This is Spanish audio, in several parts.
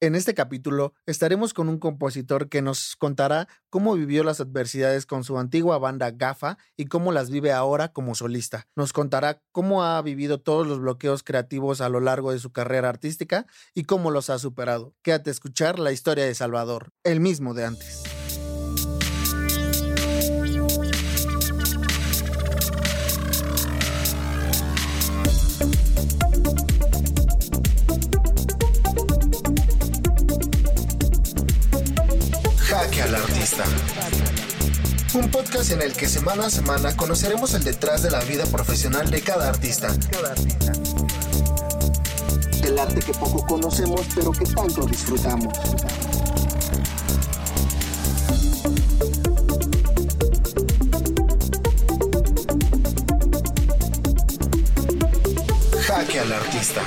En este capítulo estaremos con un compositor que nos contará cómo vivió las adversidades con su antigua banda GAFA y cómo las vive ahora como solista. Nos contará cómo ha vivido todos los bloqueos creativos a lo largo de su carrera artística y cómo los ha superado. Quédate a escuchar la historia de Salvador, el mismo de antes. Un podcast en el que semana a semana conoceremos el detrás de la vida profesional de cada artista. El arte que poco conocemos pero que tanto disfrutamos. Jaque al Artista.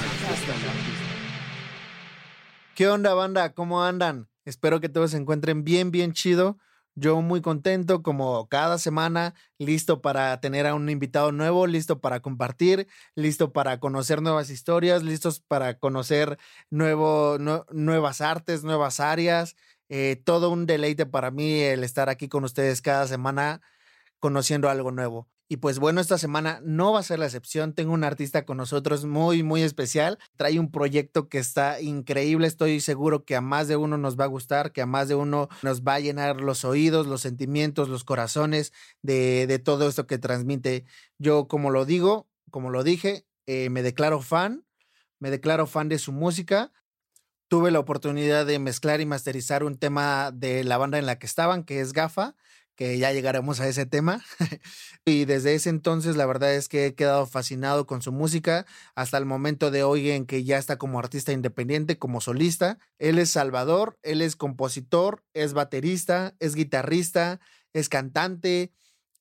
¿Qué onda, banda? ¿Cómo andan? Espero que todos se encuentren bien, bien chido. Yo muy contento, como cada semana, listo para tener a un invitado nuevo, listo para compartir, listo para conocer nuevas historias, listos para conocer nuevo, nuevas artes, nuevas áreas. Eh, todo un deleite para mí el estar aquí con ustedes cada semana conociendo algo nuevo. Y pues bueno, esta semana no va a ser la excepción. Tengo un artista con nosotros muy, muy especial. Trae un proyecto que está increíble. Estoy seguro que a más de uno nos va a gustar, que a más de uno nos va a llenar los oídos, los sentimientos, los corazones de, de todo esto que transmite. Yo, como lo digo, como lo dije, eh, me declaro fan, me declaro fan de su música. Tuve la oportunidad de mezclar y masterizar un tema de la banda en la que estaban, que es Gafa que ya llegaremos a ese tema. y desde ese entonces la verdad es que he quedado fascinado con su música hasta el momento de hoy en que ya está como artista independiente, como solista. Él es Salvador, él es compositor, es baterista, es guitarrista, es cantante,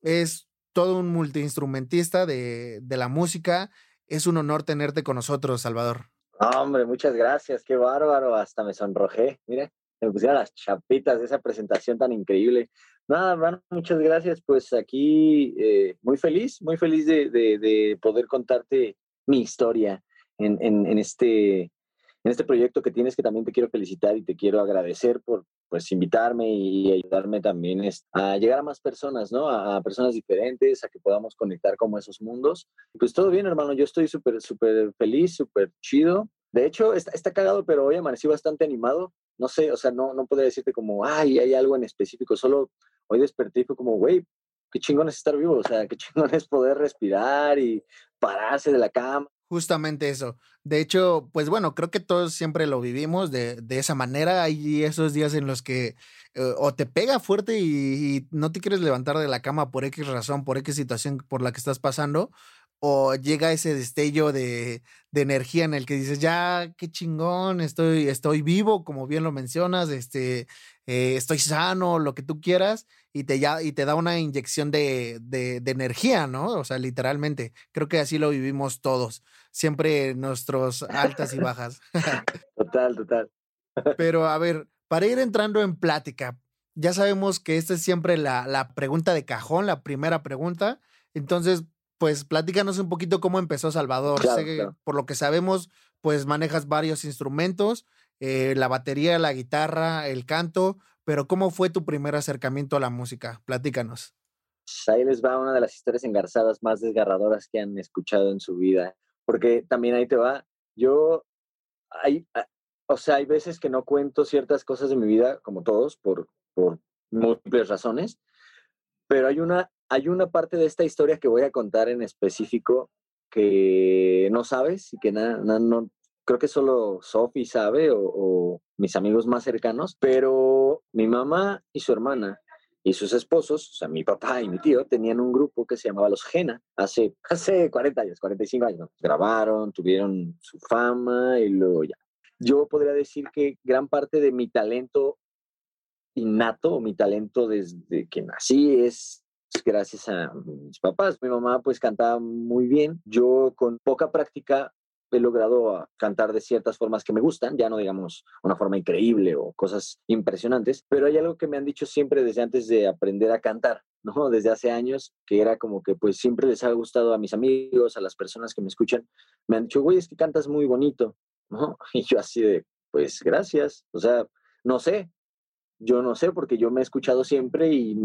es todo un multiinstrumentista de, de la música. Es un honor tenerte con nosotros, Salvador. Hombre, muchas gracias, qué bárbaro, hasta me sonrojé, mire, me pusieron las chapitas de esa presentación tan increíble. Nada, hermano, muchas gracias. Pues aquí eh, muy feliz, muy feliz de, poder contarte mi historia en, este, en este proyecto que tienes, que también te quiero felicitar y te quiero agradecer por pues invitarme y ayudarme también a llegar a más personas, ¿no? A, personas diferentes, a que podamos conectar como esos mundos. Pues todo bien, hermano, yo estoy súper, súper feliz, súper chido. De hecho, está, está cagado, pero hoy amanecí bastante animado. No sé, o sea, no, no podría decirte como, ay, hay algo en específico, solo hoy desperté como, güey, qué chingón es estar vivo, o sea, qué chingón es poder respirar y pararse de la cama. Justamente eso. De hecho, pues bueno, creo que todos siempre lo vivimos de, de esa manera. Hay esos días en los que eh, o te pega fuerte y, y, no te quieres levantar de la cama por X razón, por X situación por la que estás pasando, o llega ese destello de, de, energía en el que dices, ya, qué chingón, estoy, estoy vivo, como bien lo mencionas, este, eh, estoy sano, lo que tú quieras, y te, ya, y te da una inyección de, de, de, energía, ¿no? O sea, literalmente, creo que así lo vivimos todos, siempre nuestros altas y bajas. total, total. Pero a ver, para ir entrando en plática, ya sabemos que esta es siempre la, la pregunta de cajón, la primera pregunta. Entonces, pues platícanos un poquito cómo empezó Salvador. Por lo que sabemos, pues manejas varios instrumentos, eh, la batería, la guitarra, el canto, pero ¿cómo fue tu primer acercamiento a la música? Platícanos. Ahí les va una de las historias engarzadas más desgarradoras que han escuchado en su vida, porque también ahí te va, yo, hay, ah, o sea, hay veces que no cuento ciertas cosas de mi vida, como todos, por, por múltiples razones, pero hay una hay una parte de esta historia que voy a contar en específico que no sabes y que nada, no, creo que solo Sophie sabe o, mis amigos más cercanos, pero mi mamá y su hermana y sus esposos, o sea, mi papá y mi tío, tenían un grupo que se llamaba Los Gena hace, hace 40 años, 45 años. Grabaron, tuvieron su fama y luego ya. Yo podría decir que gran parte de mi talento innato, mi talento desde que nací es gracias a mis papás. Mi mamá pues cantaba muy bien. Yo con poca práctica he logrado cantar de ciertas formas que me gustan, ya no digamos una forma increíble o cosas impresionantes, pero hay algo que me han dicho siempre desde antes de aprender a cantar, ¿no? Desde hace años, que era como que pues siempre les ha gustado a mis amigos, a las personas que me escuchan, me han dicho, güey, es que cantas muy bonito, ¿no? Y yo así de, pues gracias, o sea, no sé, yo no sé, porque yo me he escuchado siempre y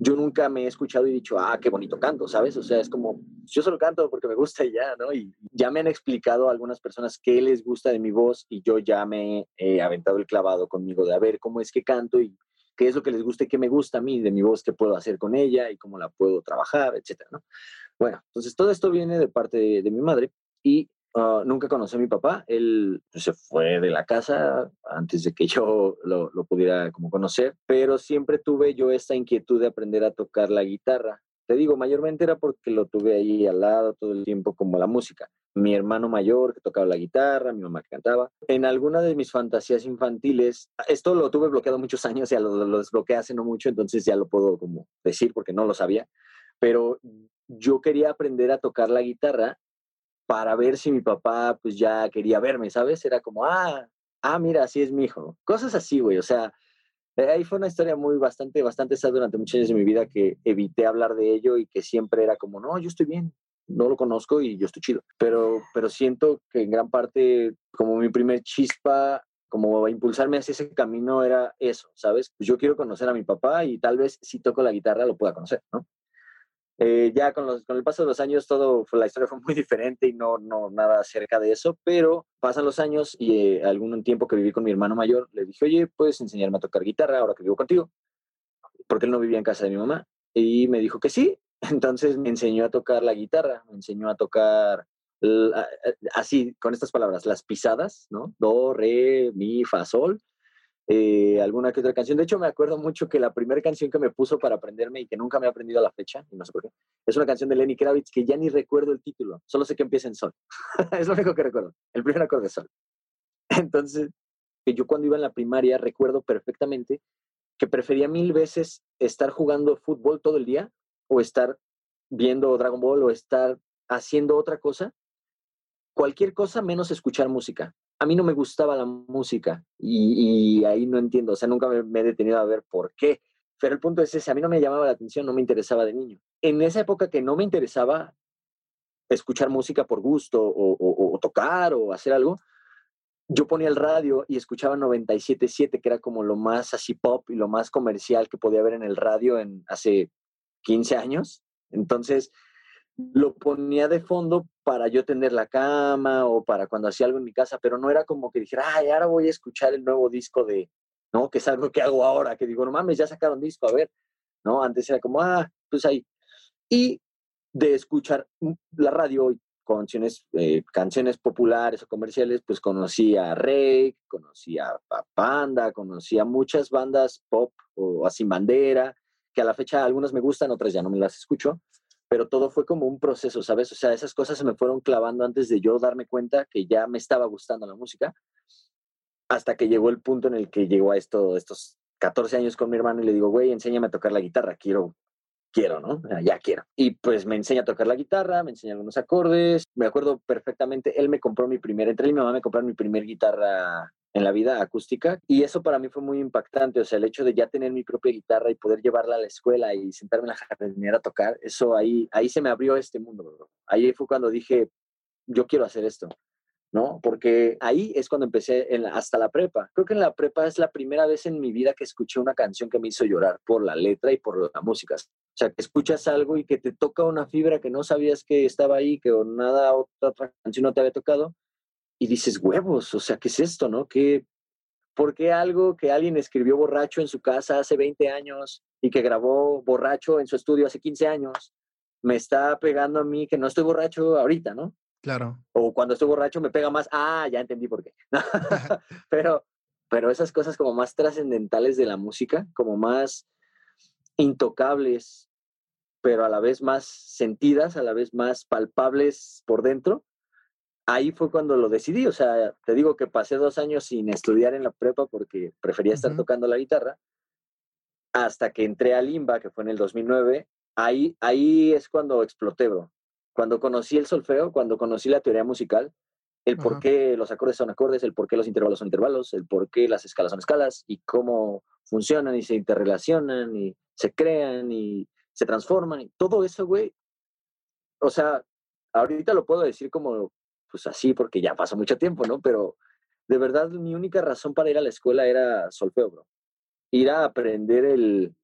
yo nunca me he escuchado y dicho, ah, qué bonito canto, ¿sabes? O sea, es como, yo solo canto porque me gusta y ya, ¿no? Y ya me han explicado algunas personas qué les gusta de mi voz y yo ya me he aventado el clavado conmigo de a ver cómo es que canto y qué es lo que les gusta y qué me gusta a mí de mi voz, qué puedo hacer con ella y cómo la puedo trabajar, etcétera, ¿no? Bueno, entonces todo esto viene de parte de, de mi madre y Ah, nunca conocí a mi papá, él se fue de la casa antes de que yo lo, pudiera como conocer, pero siempre tuve yo esta inquietud de aprender a tocar la guitarra. Te digo, mayormente era porque lo tuve ahí al lado todo el tiempo como la música. Mi hermano mayor que tocaba la guitarra, mi mamá que cantaba. En alguna de mis fantasías infantiles, esto lo tuve bloqueado muchos años, ya lo, lo desbloqueé hace no mucho, entonces ya lo puedo como decir porque no lo sabía, pero yo quería aprender a tocar la guitarra para ver si mi papá pues ya quería verme, ¿sabes? Era como, ah, ah, mira, así es mi hijo. Cosas así, güey. O sea, eh, ahí fue una historia muy bastante, bastante sad durante muchos años de mi vida que evité hablar de ello y que siempre era como, no, yo estoy bien, no lo conozco y yo estoy chido. Pero, pero siento que en gran parte, como mi primer chispa, como impulsarme hacia ese camino era eso, ¿sabes? Pues yo quiero conocer a mi papá y tal vez si toco la guitarra lo pueda conocer, ¿no? Eh, ya con, los, con el paso de los años todo la historia fue muy diferente y no, no nada acerca de eso, pero pasan los años y eh, algún tiempo que viví con mi hermano mayor, le dije, oye, ¿puedes enseñarme a tocar guitarra ahora que vivo contigo? Porque él no vivía en casa de mi mamá. Y me dijo que sí. Entonces me enseñó a tocar la guitarra, me enseñó a tocar así, con estas palabras, las pisadas, ¿no? Do, re, mi, fa, sol eh, alguna que otra canción. De hecho, me acuerdo mucho que la primera canción que me puso para aprenderme y que nunca me he aprendido a la fecha, y no sé por qué, es una canción de Lenny Kravitz que ya ni recuerdo el título, solo sé que empieza en sol. es lo único que recuerdo, el primer acorde de sol. Entonces, que yo cuando iba en la primaria recuerdo perfectamente que prefería mil veces estar jugando fútbol todo el día o estar viendo Dragon Ball o estar haciendo otra cosa, cualquier cosa menos escuchar música a mí no me gustaba la música y, ahí no entiendo, o sea, nunca me, he detenido a ver por qué. Pero el punto es ese, a mí no me llamaba la atención, no me interesaba de niño. En esa época que no me interesaba escuchar música por gusto o, tocar o hacer algo, yo ponía el radio y escuchaba 97.7, que era como lo más así pop y lo más comercial que podía haber en el radio en hace 15 años. Entonces, lo ponía de fondo para yo tener la cama o para cuando hacía algo en mi casa, pero no era como que dijera, ay, ahora voy a escuchar el nuevo disco de, ¿no? Que es algo que hago ahora, que digo, no mames, ya sacaron disco, a ver, ¿no? Antes era como, ah, pues ahí. Y de escuchar la radio y canciones, eh, canciones populares o comerciales, pues conocí a Rey, conocí a Panda, conocí a muchas bandas pop o así bandera, que a la fecha algunas me gustan, otras ya no me las escucho, pero todo fue como un proceso, ¿sabes? O sea, esas cosas se me fueron clavando antes de yo darme cuenta que ya me estaba gustando la música, hasta que llegó el punto en el que llegó a esto, estos 14 años con mi hermano y le digo, güey, enséñame a tocar la guitarra, quiero, quiero, ¿no? Ya quiero. Y pues me enseña a tocar la guitarra, me enseña algunos acordes, me acuerdo perfectamente, él me compró mi primer, entre él y mi mamá me compraron mi primer guitarra en la vida acústica y eso para mí fue muy impactante, o sea, el hecho de ya tener mi propia guitarra y poder llevarla a la escuela y sentarme en la jardinera a tocar, eso ahí, ahí se me abrió este mundo, ahí fue cuando dije, yo quiero hacer esto, ¿no? Porque ahí es cuando empecé hasta la prepa. Creo que en la prepa es la primera vez en mi vida que escuché una canción que me hizo llorar por la letra y por la música. O sea, que escuchas algo y que te toca una fibra que no sabías que estaba ahí, que nada otra, otra canción no te había tocado y dices, huevos, o sea, ¿qué es esto, no? ¿Qué, ¿Por qué algo que alguien escribió borracho en su casa hace 20 años y que grabó borracho en su estudio hace 15 años me está pegando a mí que no estoy borracho ahorita, ¿no? Claro. O cuando estoy borracho me pega más, ah, ya entendí por qué. pero, pero esas cosas como más trascendentales de la música, como más intocables, pero a la vez más sentidas, a la vez más palpables por dentro, ahí fue cuando lo decidí. O sea, te digo que pasé dos años sin estudiar en la prepa porque prefería estar tocando la guitarra. hasta que entré a Limba, que fue en el 2009, ahí, ahí es cuando exploté, bro. Cuando conocí el solfeo, cuando conocí la teoría musical, el por qué los acordes son acordes, el por qué los intervalos son intervalos, el por qué las escalas son escalas y cómo funcionan y se interrelacionan y se crean y se transforman. Y todo eso, güey. O sea, ahorita lo puedo decir como, pues así, porque ya pasó mucho tiempo, ¿no? Pero de verdad, mi única razón para ir a la escuela era solfeo, bro. Ir a aprender el,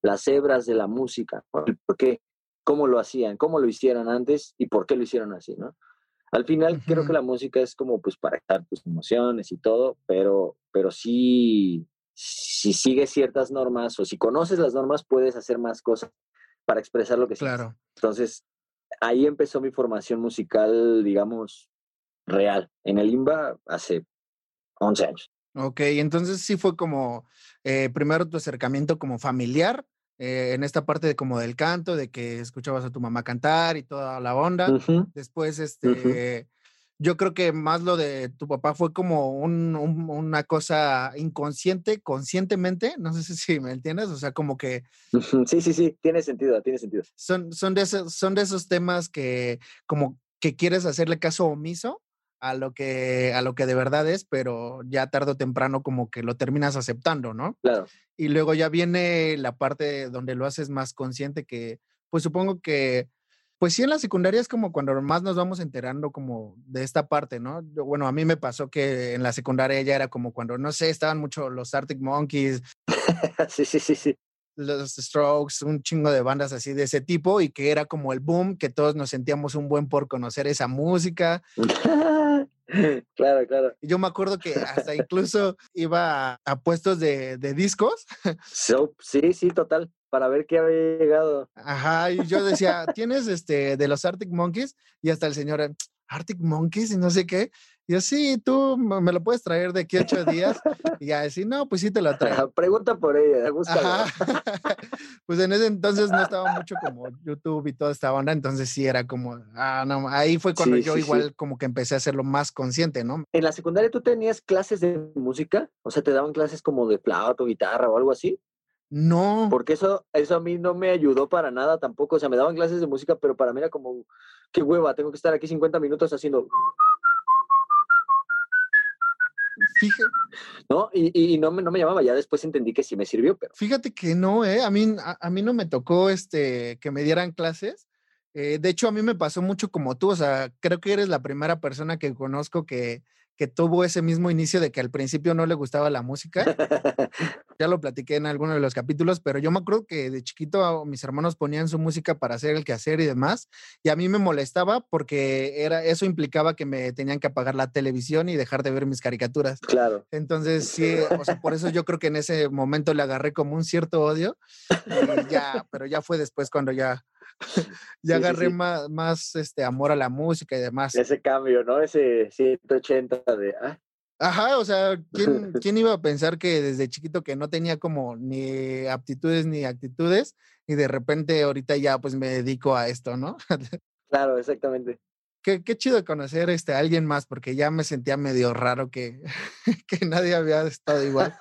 las hebras de la música, el por qué, cómo lo hacían, cómo lo hicieron antes y por qué lo hicieron así, ¿no? Al final creo que la música es como pues para estar tus emociones y todo, pero, pero sí, si sigues ciertas normas o si conoces las normas puedes hacer más cosas para expresar lo que Claro. Entonces, ahí empezó mi formación musical, digamos, real. En el IMBA hace 11 años. Ok, entonces sí fue como eh, primero tu acercamiento como familiar eh, en esta parte de como del canto, de que escuchabas a tu mamá cantar y toda la onda. Después, este, yo creo que más lo de tu papá fue como un, una cosa inconsciente, conscientemente, no sé si me entiendes, o sea, como que... Sí, sí, sí, tiene sentido, tiene sentido. Son, son, de, esos, son de esos temas que como que quieres hacerle caso omiso a lo que a lo que de verdad es, pero ya tarde o temprano como que lo terminas aceptando, ¿no? Claro. Y luego ya viene la parte donde lo haces más consciente que pues supongo que pues sí en la secundaria es como cuando más nos vamos enterando como de esta parte, ¿no? bueno, a mí me pasó que en la secundaria ya era como cuando no sé, estaban mucho los Arctic Monkeys. sí, sí, sí, sí los Strokes, un chingo de bandas así de ese tipo y que era como el boom, que todos nos sentíamos un buen por conocer esa música. claro, claro. Yo me acuerdo que hasta incluso iba a, puestos de, de discos. sí, sí, total, para ver qué había llegado. Ajá, y yo decía, ¿tienes este de los Arctic Monkeys? Y hasta el señor, Arctic Monkeys y no sé qué. Y yo, sí, tú me lo puedes traer de aquí a ocho días. Y ya decir, no, pues sí te lo traigo. Pregunta por ella, búscala. pues en ese entonces no estaba mucho como YouTube y toda esta onda, entonces sí era como, ah, no, ahí fue cuando yo sí, igual sí. como que empecé a hacerlo más consciente, ¿no? ¿En la secundaria tú tenías clases de música? O sea, ¿te daban clases como de flauta guitarra o algo así? No. Porque eso, eso a mí no me ayudó para nada tampoco. O sea, me daban clases de música, pero para mí era como, qué hueva, tengo que estar aquí 50 minutos haciendo... Fíjate. ¿No? Y, y, no, me, no me llamaba, ya después entendí que sí me sirvió, pero... Fíjate que no, ¿eh? A mí, a, a mí no me tocó este, que me dieran clases. Eh, de hecho, a mí me pasó mucho como tú, o sea, creo que eres la primera persona que conozco que, que tuvo ese mismo inicio de que al principio no le gustaba la música. ya lo platiqué en alguno de los capítulos, pero yo me acuerdo que de chiquito mis hermanos ponían su música para hacer el quehacer y demás, y a mí me molestaba porque era, eso implicaba que me tenían que apagar la televisión y dejar de ver mis caricaturas. Claro. Entonces, sí, o sea, por eso yo creo que en ese momento le agarré como un cierto odio, y ya, pero ya fue después cuando ya ya sí, agarré sí, sí. Más, más este amor a la música y demás. Ese cambio, ¿no? Ese 180 de... Ah. Ajá, o sea, ¿quién, ¿quién iba a pensar que desde chiquito que no tenía como ni aptitudes ni actitudes y de repente ahorita ya pues me dedico a esto, ¿no? claro, exactamente. Qué, qué, chido conocer este, a alguien más porque ya me sentía medio raro que, que nadie había estado igual.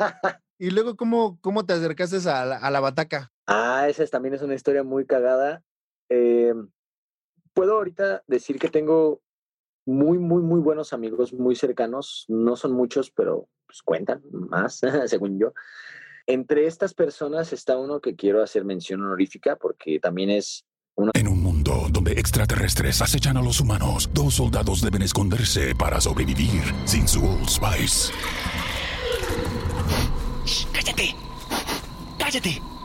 y luego, ¿cómo, cómo te acercaste a la, a la bataca? Ah, esa también es una historia muy cagada. Eh, puedo ahorita decir que tengo muy, muy, muy buenos amigos, muy cercanos. No son muchos, pero pues, cuentan más, según yo. Entre estas personas está uno que quiero hacer mención honorífica porque también es uno... En un mundo donde extraterrestres acechan a los humanos, dos soldados deben esconderse para sobrevivir sin su Old Spice. Shh, ¡Cállate! ¡Cállate!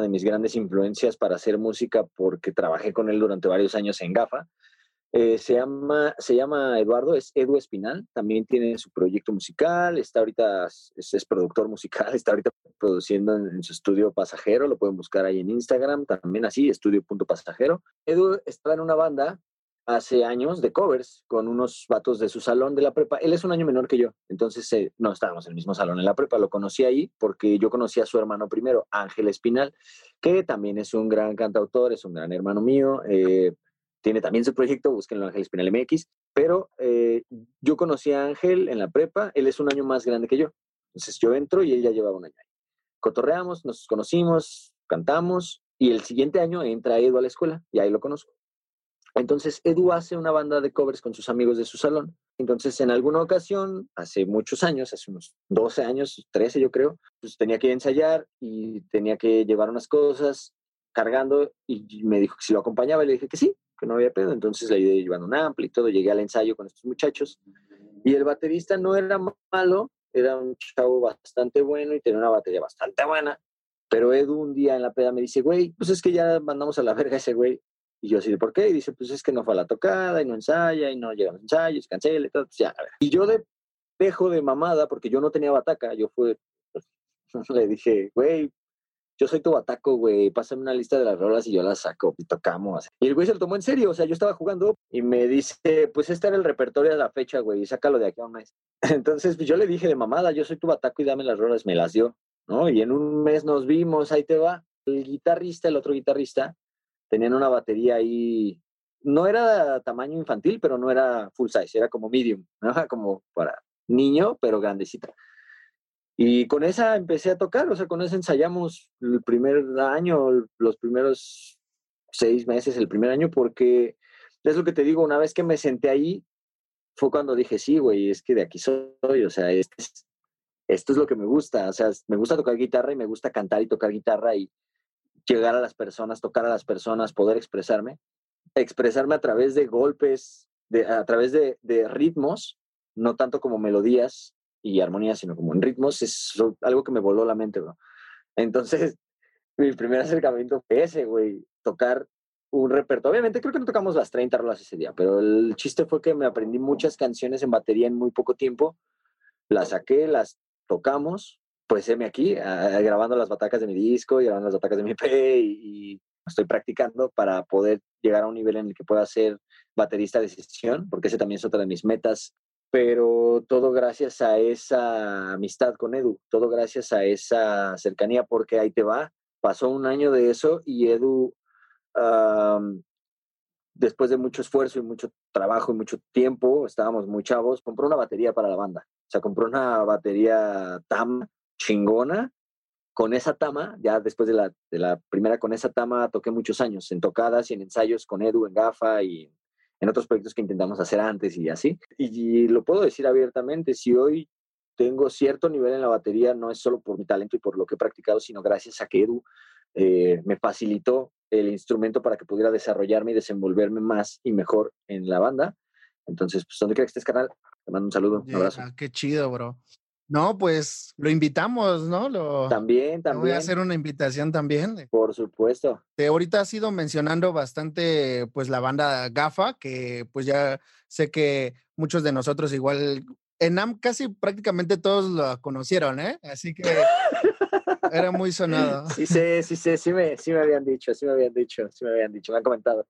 de mis grandes influencias para hacer música, porque trabajé con él durante varios años en GAFA. Eh, se, llama, se llama Eduardo, es Edu Espinal, también tiene su proyecto musical, está ahorita, es, es productor musical, está ahorita produciendo en, en, su estudio Pasajero, lo pueden buscar ahí en Instagram, también así, estudio.pasajero. Edu estaba en una banda hace años de covers con unos vatos de su salón de la prepa. Él es un año menor que yo, entonces eh, no estábamos en el mismo salón en la prepa, lo conocí ahí porque yo conocí a su hermano primero, Ángel Espinal, que también es un gran cantautor, es un gran hermano mío. Eh, tiene también su proyecto, búsquenlo Ángel Espinal MX, pero eh, yo conocí a Ángel en la prepa, él es un año más grande que yo, entonces yo entro y él ya llevaba un año ahí. Cotorreamos, nos conocimos, cantamos, y el siguiente año entra Edu a la escuela, y ahí lo conozco. Entonces Edu hace una banda de covers con sus amigos de su salón. Entonces en alguna ocasión, hace muchos años, hace unos 12 años, 13 yo creo, pues tenía que ensayar y tenía que llevar unas cosas cargando y me dijo que si lo acompañaba y le dije que sí, que no había pedo. Entonces le ayudé llevando un ampli y todo. Llegué al ensayo con estos muchachos y el baterista no era malo, era un chavo bastante bueno y tenía una batería bastante buena. Pero Edu un día en la peda me dice, güey, pues es que ya mandamos a la verga a ese güey. Y yo así, ¿por qué? Y dice, pues es que no fue a la tocada y no ensaya y no llegan los ensayos, cancela y todo. Pues ya, a ver. Y yo de dejo de mamada, porque yo no tenía bataca, yo fue, le dije, güey, yo soy tu bataco, güey, pásame una lista de las rolas y yo las saco y tocamos. Y el güey se lo tomó en serio, o sea, yo estaba jugando y me dice, pues este era el repertorio de la fecha, güey, sácalo de aquí a un mes. Entonces, pues yo le dije de mamada, yo soy tu bataco y dame las rolas, me las dio, ¿no? Y en un mes nos vimos, ahí te va. El guitarrista, el otro guitarrista, tenían una batería ahí, no era tamaño infantil, pero no era full size, era como medium, ¿no? como para niño, pero grandecita. Y con esa empecé a tocar, o sea, con esa ensayamos el primer año, los primeros seis meses, el primer año, porque es lo que te digo, una vez que me senté ahí, fue cuando dije, sí, güey, es que de aquí soy, o sea, este es, esto es lo que me gusta, o sea, me gusta tocar guitarra y me gusta cantar y tocar guitarra y llegar a las personas, tocar a las personas, poder expresarme, expresarme a través de golpes, de, a través de, de ritmos, no tanto como melodías, y armonía, sino como en ritmos, es algo que me voló la mente, bro. Entonces, mi primer acercamiento fue ese, güey, tocar un repertorio. Obviamente creo que no tocamos las 30 rolas ese día, pero el chiste fue que me aprendí muchas canciones en batería en muy poco tiempo. Las saqué, las tocamos, pues heme aquí, a, grabando las batacas de mi disco y grabando las batacas de mi EP y, estoy practicando para poder llegar a un nivel en el que pueda ser baterista de sesión, porque ese también es otra de mis metas pero todo gracias a esa amistad con Edu, todo gracias a esa cercanía, porque ahí te va, pasó un año de eso y Edu, después de mucho esfuerzo y mucho trabajo y mucho tiempo, estábamos muy chavos, compró una batería para la banda, o sea, compró una batería Tama chingona, con esa Tama, ya después de la, de la primera con esa Tama toqué muchos años, en tocadas y en ensayos con Edu, en Gafa y en otros proyectos que intentamos hacer antes y así. Y, lo puedo decir abiertamente, si hoy tengo cierto nivel en la batería, no es solo por mi talento y por lo que he practicado, sino gracias a que Edu eh, me facilitó el instrumento para que pudiera desarrollarme y desenvolverme más y mejor en la banda. Entonces, pues donde quiera que estés, canal, te mando un saludo, un abrazo. Qué chido, bro. No, pues lo invitamos, ¿no? Lo, también, también. Voy a hacer una invitación también. Por supuesto. Te, ahorita has ido mencionando bastante, pues, la banda GAFA, que pues ya sé que muchos de nosotros igual, en AM casi prácticamente todos lo conocieron, ¿eh? Así que era muy sonado. Sí, sí, sí, sí, sí me, sí me habían dicho, sí me habían dicho, sí me habían dicho, me han comentado.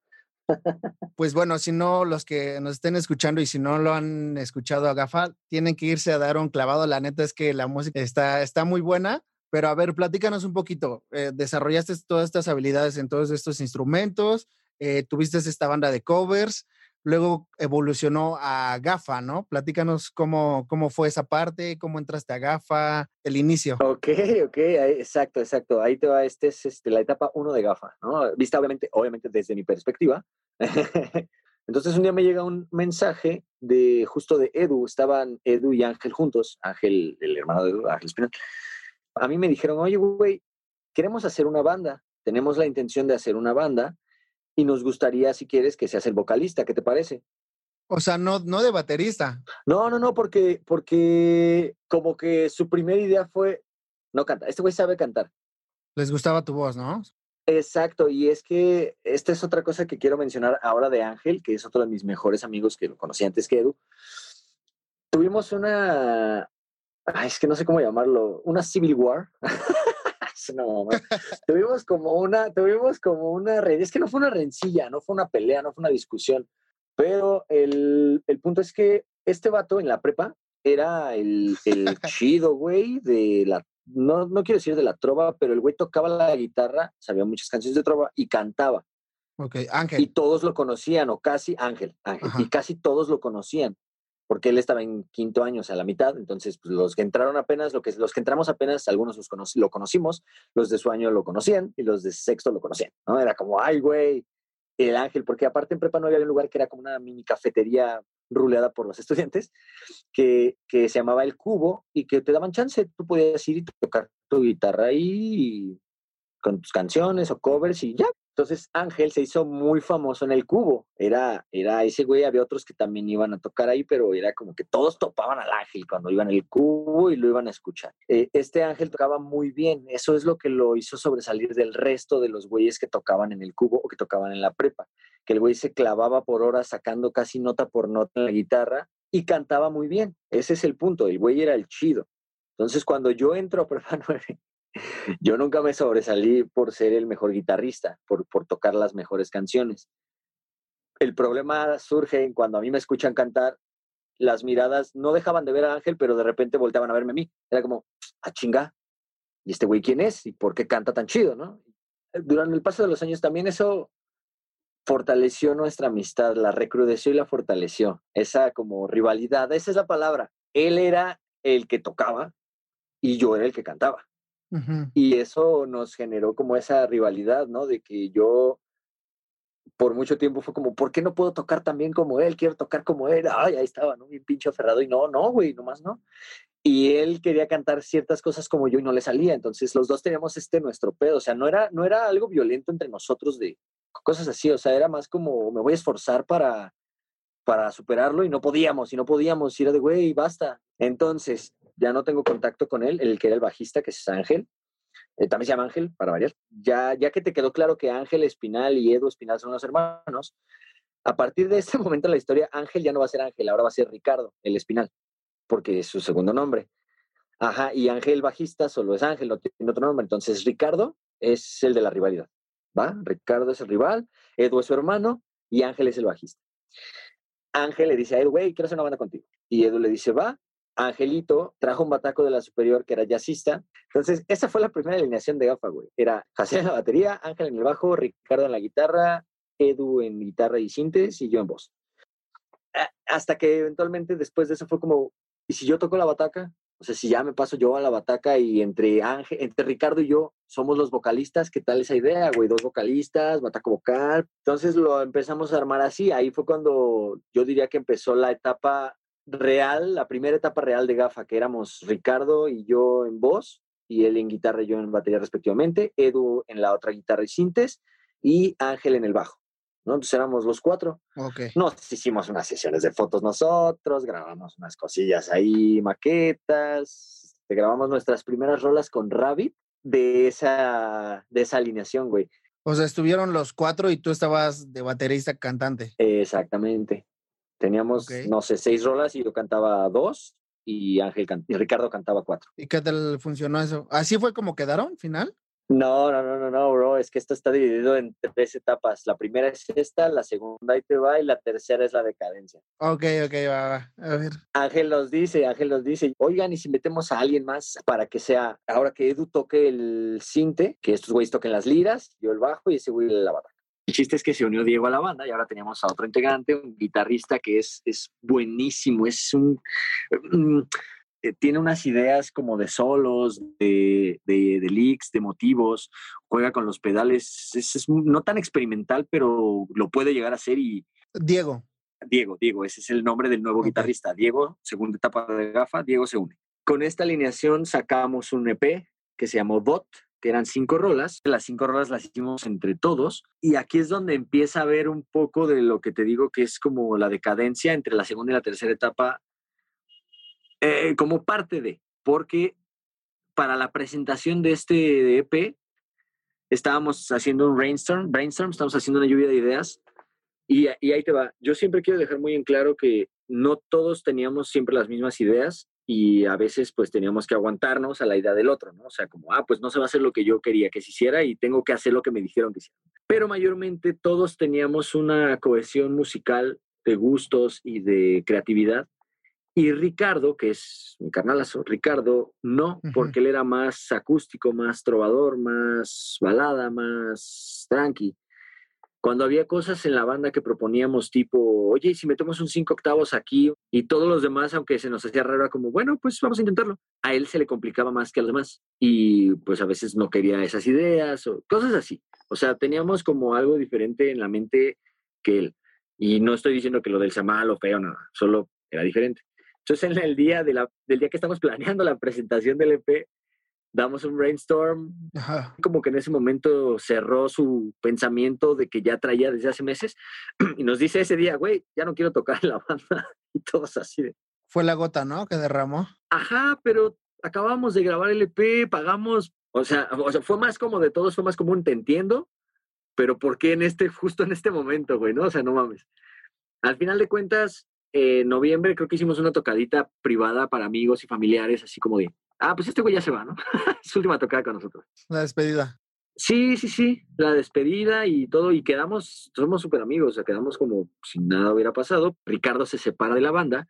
Pues bueno, si no, los que nos estén escuchando y si no lo han escuchado a Gafa, tienen que irse a dar un clavado. La neta es que la música está, está muy buena. Pero a ver, platícanos un poquito. Eh, desarrollaste todas estas habilidades en todos estos instrumentos, eh, tuviste esta banda de covers, luego evolucionó a GAFA, ¿no? Platícanos cómo, cómo fue esa parte, cómo entraste a GAFA, el inicio. Ok, ok, exacto, exacto. Ahí te va, este es este, la etapa uno de GAFA, ¿no? Vista obviamente, obviamente desde mi perspectiva. Entonces un día me llega un mensaje de justo de Edu, estaban Edu y Ángel juntos, Ángel, el hermano de Edu, Ángel Espinal. A mí me dijeron, oye, güey, queremos hacer una banda, tenemos la intención de hacer una banda y nos gustaría, si quieres, que seas el vocalista, ¿qué te parece? O sea, no, no de baterista. No, no, no, porque, porque como que su primera idea fue no cantar. Este güey sabe cantar. Les gustaba tu voz, ¿no? Exacto, y es que esta es otra cosa que quiero mencionar ahora de Ángel, que es otro de mis mejores amigos que lo conocí antes que Edu. Tuvimos una, ay, es que no sé cómo llamarlo, una civil war. no, tuvimos como una, tuvimos como una, es que no fue una rencilla, no fue una pelea, no fue una discusión, pero el, el punto es que este vato en la prepa era el, el chido, güey, de la no, no quiero decir de la trova, pero el güey tocaba la guitarra, sabía muchas canciones de trova y cantaba. Ok, Ángel. Y todos lo conocían, o casi Ángel, Ángel. Y casi todos lo conocían, porque él estaba en quinto año, o sea, la mitad. Entonces, pues, los que entraron apenas, lo que, los que entramos apenas, algunos los lo conocimos, los de su año lo conocían y los de sexto lo conocían, ¿no? Era como, ay, güey, el Ángel, porque aparte en prepa no había un lugar que era como una mini cafetería ruleada por los estudiantes, que, que, se llamaba El Cubo y que te daban chance. Tú podías ir y tocar tu guitarra ahí con tus canciones o covers y ya. Entonces Ángel se hizo muy famoso en el cubo. Era, era ese güey, había otros que también iban a tocar ahí, pero era como que todos topaban al Ángel cuando iban al cubo y lo iban a escuchar. Eh, este Ángel tocaba muy bien. Eso es lo que lo hizo sobresalir del resto de los güeyes que tocaban en el cubo o que tocaban en la prepa. Que el güey se clavaba por horas sacando casi nota por nota en la guitarra y cantaba muy bien. Ese es el punto. El güey era el chido. Entonces, cuando yo entro a Prepa 9 yo nunca me sobresalí por ser el mejor guitarrista, por, por tocar las mejores canciones. El problema surge cuando a mí me escuchan cantar, las miradas no dejaban de ver a Ángel, pero de repente volteaban a verme a mí. Era como, ah, chinga, ¿y este güey quién es? ¿Y por qué canta tan chido, no? Durante el paso de los años también eso fortaleció nuestra amistad, la recrudeció y la fortaleció. Esa como rivalidad, esa es la palabra. Él era el que tocaba y yo era el que cantaba. Y eso nos generó como esa rivalidad, ¿no? De que yo por mucho tiempo fue como, ¿por qué no puedo tocar tan bien como él? Quiero tocar como él. Ay, ahí estaba, ¿no? Bien pinche aferrado. Y no, no, güey, nomás no. Y él quería cantar ciertas cosas como yo y no le salía. Entonces los dos teníamos este nuestro pedo. O sea, no era, no era algo violento entre nosotros de cosas así. O sea, era más como, me voy a esforzar para, para superarlo y no podíamos, y no podíamos. Y era de, güey, basta. Entonces, ya no tengo contacto con él, el que era el bajista, que es Ángel. Eh, también se llama Ángel, para variar. Ya, ya que te quedó claro que Ángel Espinal y Edu Espinal son los hermanos, a partir de este momento en la historia, Ángel ya no va a ser Ángel, ahora va a ser Ricardo, el Espinal, porque es su segundo nombre. Ajá, y Ángel bajista solo es Ángel, no tiene otro nombre. Entonces, Ricardo es el de la rivalidad, ¿va? Ricardo es el rival, Edu es su hermano y Ángel es el bajista. Ángel le dice a Edu, güey, quiero hacer una banda contigo. Y Edu le dice, va, Angelito trajo un bataco de la superior que era jazzista. Entonces, esa fue la primera alineación de Gafa, güey. Era José en la batería, Ángel en el bajo, Ricardo en la guitarra, Edu en guitarra y sintes y yo en voz. Hasta que eventualmente después de eso fue como, ¿y si yo toco la bataca? O sea, si ya me paso yo a la bataca y entre Ángel, entre Ricardo y yo somos los vocalistas, ¿qué tal esa idea, güey? Dos vocalistas, bataco vocal. Entonces lo empezamos a armar así. Ahí fue cuando yo diría que empezó la etapa real, la primera etapa real de Gafa, que éramos Ricardo y yo en voz, y él en guitarra y yo en batería respectivamente, Edu en la otra guitarra y sintes, y Ángel en el bajo. ¿no? Entonces éramos los cuatro. Okay. Nos hicimos unas sesiones de fotos nosotros, grabamos unas cosillas ahí, maquetas, grabamos nuestras primeras rolas con Rabbit de esa, de esa alineación, güey. O sea, estuvieron los cuatro y tú estabas de baterista cantante. Exactamente. Teníamos, no sé, seis rolas y yo cantaba dos y Ángel y Ricardo cantaba cuatro. ¿Y qué tal funcionó eso? ¿Así fue como quedaron, final? No, no, no, no, no, bro. Es que esto está dividido en tres etapas. La primera es esta, la segunda ahí te va y la tercera es la decadencia. Ok, ok, va, va. A ver. Ángel nos dice, Ángel nos dice, oigan, y si metemos a alguien más para que sea, ahora que Edu toque el cinte, que estos güeyes toquen las liras, yo el bajo y ese güey la bataca. El chiste es que se unió Diego a la banda y ahora tenemos a otro integrante, un guitarrista que es, es buenísimo, es un... Eh, tiene unas ideas como de solos, de, de, de, leaks, de motivos, juega con los pedales, es, no tan experimental, pero lo puede llegar a ser y... Diego. Diego, Diego, ese es el nombre del nuevo guitarrista. Diego, segunda etapa de gafa, Diego se une. Con esta alineación sacamos un EP que se llamó Bot, que eran cinco rolas. Las cinco rolas las hicimos entre todos. Y aquí es donde empieza a ver un poco de lo que te digo que es como la decadencia entre la segunda y la tercera etapa, eh, como parte de, porque para la presentación de este EP estábamos haciendo un brainstorm, brainstorm, estamos haciendo una lluvia de ideas. Y, y ahí te va. Yo siempre quiero dejar muy en claro que no todos teníamos siempre las mismas ideas y a veces pues teníamos que aguantarnos a la idea del otro, ¿no? O sea, como, ah, pues no se va a hacer lo que yo quería que se hiciera y tengo que hacer lo que me dijeron que hiciera. Pero mayormente todos teníamos una cohesión musical de gustos y de creatividad. Y Ricardo, que es mi carnalazo, Ricardo, no, porque él era más acústico, más trovador, más balada, más tranqui cuando había cosas en la banda que proponíamos tipo, oye, ¿y si metemos un cinco octavos aquí y todos los demás, aunque se nos hacía raro, era como, bueno, pues vamos a intentarlo. A él se le complicaba más que a los demás y pues a veces no quería esas ideas o cosas así. O sea, teníamos como algo diferente en la mente que él. Y no estoy diciendo que lo del sea malo feo, nada, solo era diferente. Entonces, en el día del día que estamos planeando la presentación del EP, damos un brainstorm, como que en ese momento cerró su pensamiento de que ya traía desde hace meses y nos dice ese día, güey, ya no quiero tocar en la banda y todos así de... Fue la gota, ¿no? Que derramó. Ajá, pero acabamos de grabar el EP, pagamos, o sea, o sea, fue más como de todos, fue más como un te entiendo, pero ¿por qué en este, justo en este momento, güey, no? O sea, no mames. Al final de cuentas, en noviembre creo que hicimos una tocadita privada para amigos y familiares, así como de, ah, pues este güey ya se va, ¿no? Su última tocada con nosotros. La despedida. Sí, sí, sí, la despedida y todo, y quedamos, somos súper amigos, o sea, quedamos como si nada hubiera pasado. Ricardo se separa de la banda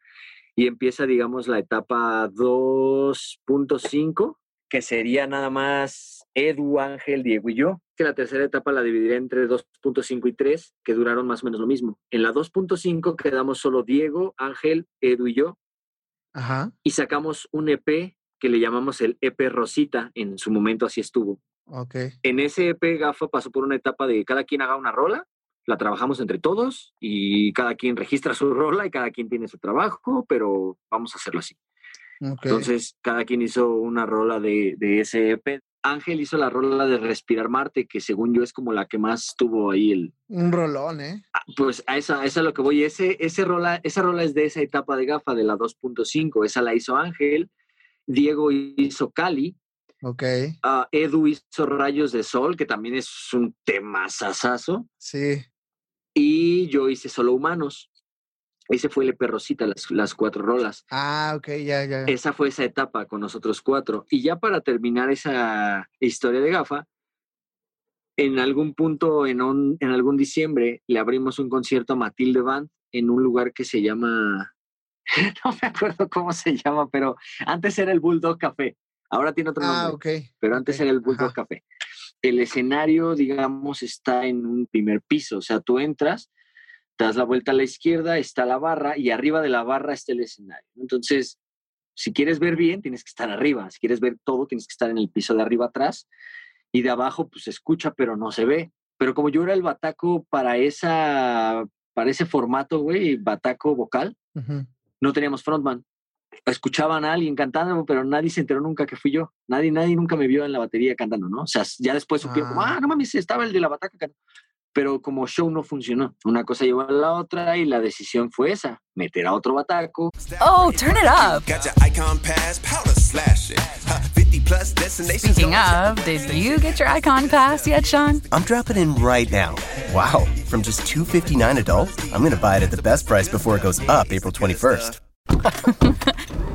y empieza, digamos, la etapa 2.5, que sería nada más Edu, Ángel, Diego y yo. Que la tercera etapa la dividiré entre 2.5 y 3, que duraron más o menos lo mismo. En la 2.5 quedamos solo Diego, Ángel, Edu y yo. Ajá. Y sacamos un EP que le llamamos el EP Rosita, en su momento así estuvo. Ok. En ese EP Gafa pasó por una etapa de cada quien haga una rola, la trabajamos entre todos y cada quien registra su rola y cada quien tiene su trabajo, pero vamos a hacerlo así. Okay. Entonces, cada quien hizo una rola de, de ese EP. Ángel hizo la rola de Respirar Marte, que según yo es como la que más tuvo ahí el... Un rolón, ¿eh? Pues a esa, a esa es lo que voy. Ese, ese rola, esa rola es de esa etapa de gafa, de la 2.5. Esa la hizo Ángel. Diego hizo Cali. Ok. Uh, Edu hizo Rayos de Sol, que también es un tema sasazo. Sí. Y yo hice Solo Humanos. Ese fue el Perrosita, las, las cuatro rolas. Ah, ok, ya, ya. Esa fue esa etapa con nosotros cuatro. Y ya para terminar esa historia de gafa, en algún punto, en, un, en algún diciembre, le abrimos un concierto a Matilde Band en un lugar que se llama no me acuerdo cómo se llama, pero antes era el Bulldog Café. Ahora tiene otro nombre. Ah, ok. Pero antes okay. era el Bulldog Ajá. Café. El escenario, digamos, está en un primer piso. O sea, tú entras, das la vuelta a la izquierda, está la barra y arriba de la barra está el escenario. Entonces, si quieres ver bien, tienes que estar arriba. Si quieres ver todo, tienes que estar en el piso de arriba atrás. Y de abajo, pues se escucha, pero no se ve. Pero como yo era el bataco para, esa, para ese formato, güey, bataco vocal, uh -huh no teníamos frontman. Escuchaban a alguien cantando, pero nadie se enteró nunca que fui yo. Nadie, nadie nunca me vio en la batería cantando, ¿no? O sea, ya después supieron ah. ah, no mames, estaba el de la bataca cantando. Pero como show no funcionó. Una cosa llevó a la otra y la decisión fue esa, meter a otro bataco. Oh, turn it up. Speaking of, did you get your icon pass yet, Sean? I'm dropping in right now. Wow, from just 259 adult, I'm going to buy it at the best price before it goes up April 21st.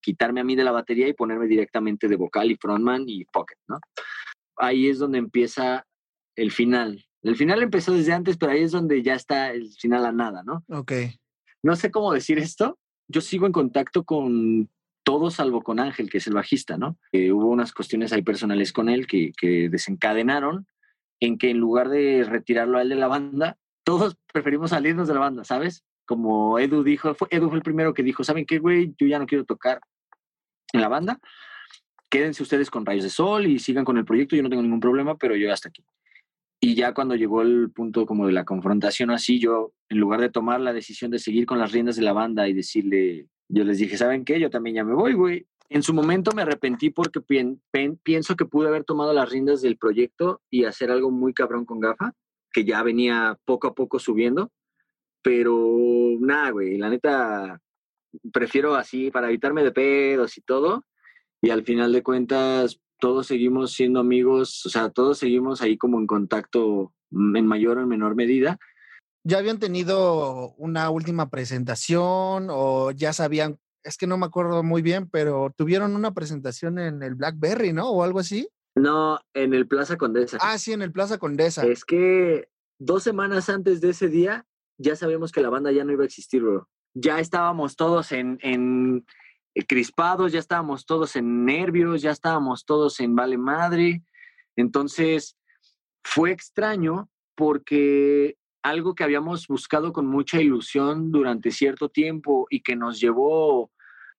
Quitarme a mí de la batería y ponerme directamente de vocal y frontman y pocket, ¿no? Ahí es donde empieza el final. El final empezó desde antes, pero ahí es donde ya está el final a nada, ¿no? Ok. No sé cómo decir esto. Yo sigo en contacto con todos salvo con Ángel, que es el bajista, ¿no? Eh, hubo unas cuestiones ahí personales con él que, que desencadenaron en que en lugar de retirarlo a él de la banda, todos preferimos salirnos de la banda, ¿sabes? Como Edu dijo, fue, Edu fue el primero que dijo, ¿saben qué, güey? Yo ya no quiero tocar en la banda. Quédense ustedes con Rayos de Sol y sigan con el proyecto, yo no tengo ningún problema, pero yo hasta aquí. Y ya cuando llegó el punto como de la confrontación así, yo en lugar de tomar la decisión de seguir con las riendas de la banda y decirle, yo les dije, ¿saben qué? Yo también ya me voy, güey. En su momento me arrepentí porque pienso que pude haber tomado las riendas del proyecto y hacer algo muy cabrón con Gafa, que ya venía poco a poco subiendo. Pero nada, güey, la neta, prefiero así para evitarme de pedos y todo. Y al final de cuentas, todos seguimos siendo amigos, o sea, todos seguimos ahí como en contacto en mayor o en menor medida. ¿Ya habían tenido una última presentación o ya sabían es que no me acuerdo muy bien, pero tuvieron una presentación en el Blackberry, ¿no? O algo así. No, en el Plaza Condesa. Ah, sí, en el Plaza Condesa. Es que dos semanas antes de ese día ya sabíamos que la banda ya no iba a existir, bro. Ya estábamos todos en, eh, crispados, ya estábamos todos en nervios, ya estábamos todos en vale madre. Entonces, fue extraño porque algo que habíamos buscado con mucha ilusión durante cierto tiempo y que nos llevó,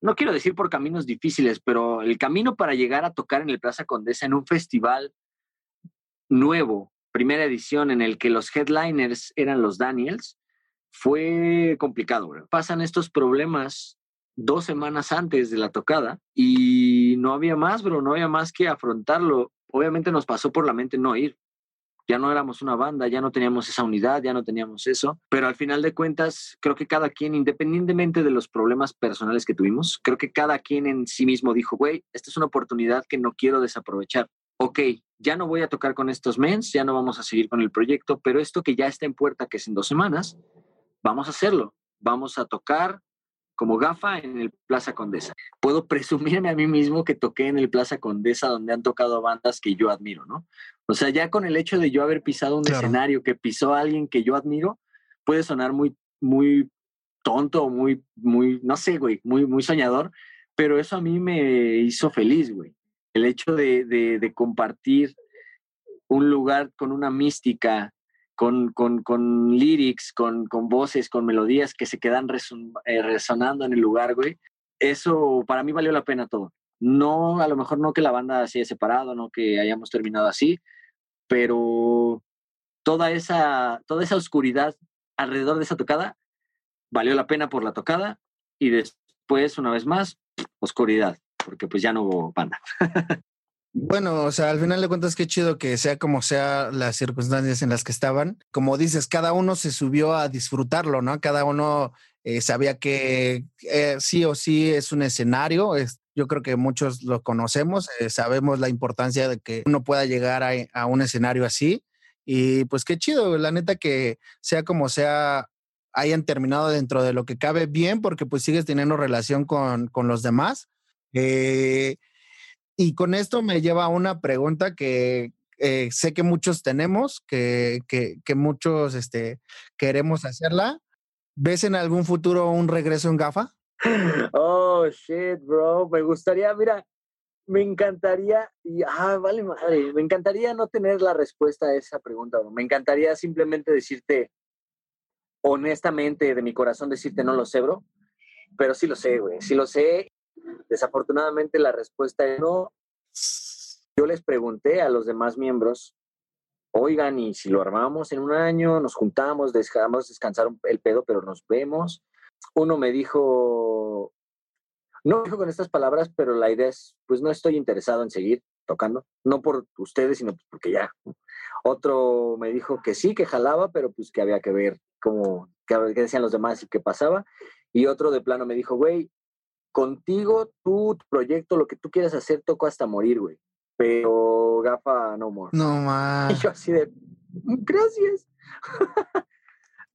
no quiero decir por caminos difíciles, pero el camino para llegar a tocar en el Plaza Condesa en un festival nuevo, primera edición en el que los headliners eran los Daniels, fue complicado. Pasan estos problemas dos semanas antes de la tocada y no había más, bro, no había más que afrontarlo. Obviamente nos pasó por la mente no ir, ya no éramos una banda, ya no teníamos esa unidad, ya no teníamos eso, pero al final de cuentas, creo que cada quien, independientemente de los problemas personales que tuvimos, creo que cada quien en sí mismo dijo, güey, esta es una oportunidad que no quiero desaprovechar. Ok, ya no voy a tocar con estos mens, ya no vamos a seguir con el proyecto, pero esto que ya está en puerta, que es en dos semanas, vamos a hacerlo. Vamos a tocar, como gafa en el Plaza Condesa. Puedo presumirme a mí mismo que toqué en el Plaza Condesa donde han tocado bandas que yo admiro, ¿no? O sea, ya con el hecho de yo haber pisado un escenario que pisó a alguien que yo admiro, puede sonar muy, muy tonto, muy, muy, no sé, güey, muy, muy soñador, pero eso a mí me hizo feliz, güey. El hecho de, de compartir un lugar con una mística, con, con, con lyrics, con, con, voces, con melodías que se quedan eh, resonando en el lugar, güey. Eso para mí valió la pena todo. No, a lo mejor no que la banda se haya separado, no que hayamos terminado así, pero toda esa, toda esa oscuridad alrededor de esa tocada valió la pena por la tocada y después, una vez más, oscuridad, porque pues ya no hubo banda. Bueno, o sea, al final de cuentas, qué chido que sea como sea las circunstancias en las que estaban. Como dices, cada uno se subió a disfrutarlo, ¿no? Cada uno eh, sabía que eh, sí o sí es un escenario. yo creo que muchos lo conocemos, eh, sabemos la importancia de que uno pueda llegar a, un escenario así. Y pues qué chido, la neta que sea como sea, hayan terminado dentro de lo que cabe bien, porque pues sigues teniendo relación con, con los demás. Eh, y con esto me lleva a una pregunta que eh, sé que muchos tenemos, que, que, que, muchos este, queremos hacerla. ¿Ves en algún futuro un regreso en GAFA? Oh, shit, bro. Me gustaría, mira, me encantaría, y, ah, vale madre, me encantaría no tener la respuesta a esa pregunta, bro. Me encantaría simplemente decirte, honestamente, de mi corazón, decirte, no lo sé, bro. Pero sí lo sé, güey. Sí lo sé Desafortunadamente la respuesta es no. Yo les pregunté a los demás miembros, oigan, y si lo armamos en un año, nos juntamos, dejamos descansar el pedo, pero nos vemos. Uno me dijo, no dijo con estas palabras, pero la idea es, pues no estoy interesado en seguir tocando, no por ustedes, sino porque ya. Otro me dijo que sí, que jalaba, pero pues que había que ver cómo, qué decían los demás y qué pasaba. Y otro de plano me dijo, güey, contigo, tú, tu proyecto, lo que tú quieras hacer, toco hasta morir, güey. Pero gafa, no more. No más. Y yo así de, gracias.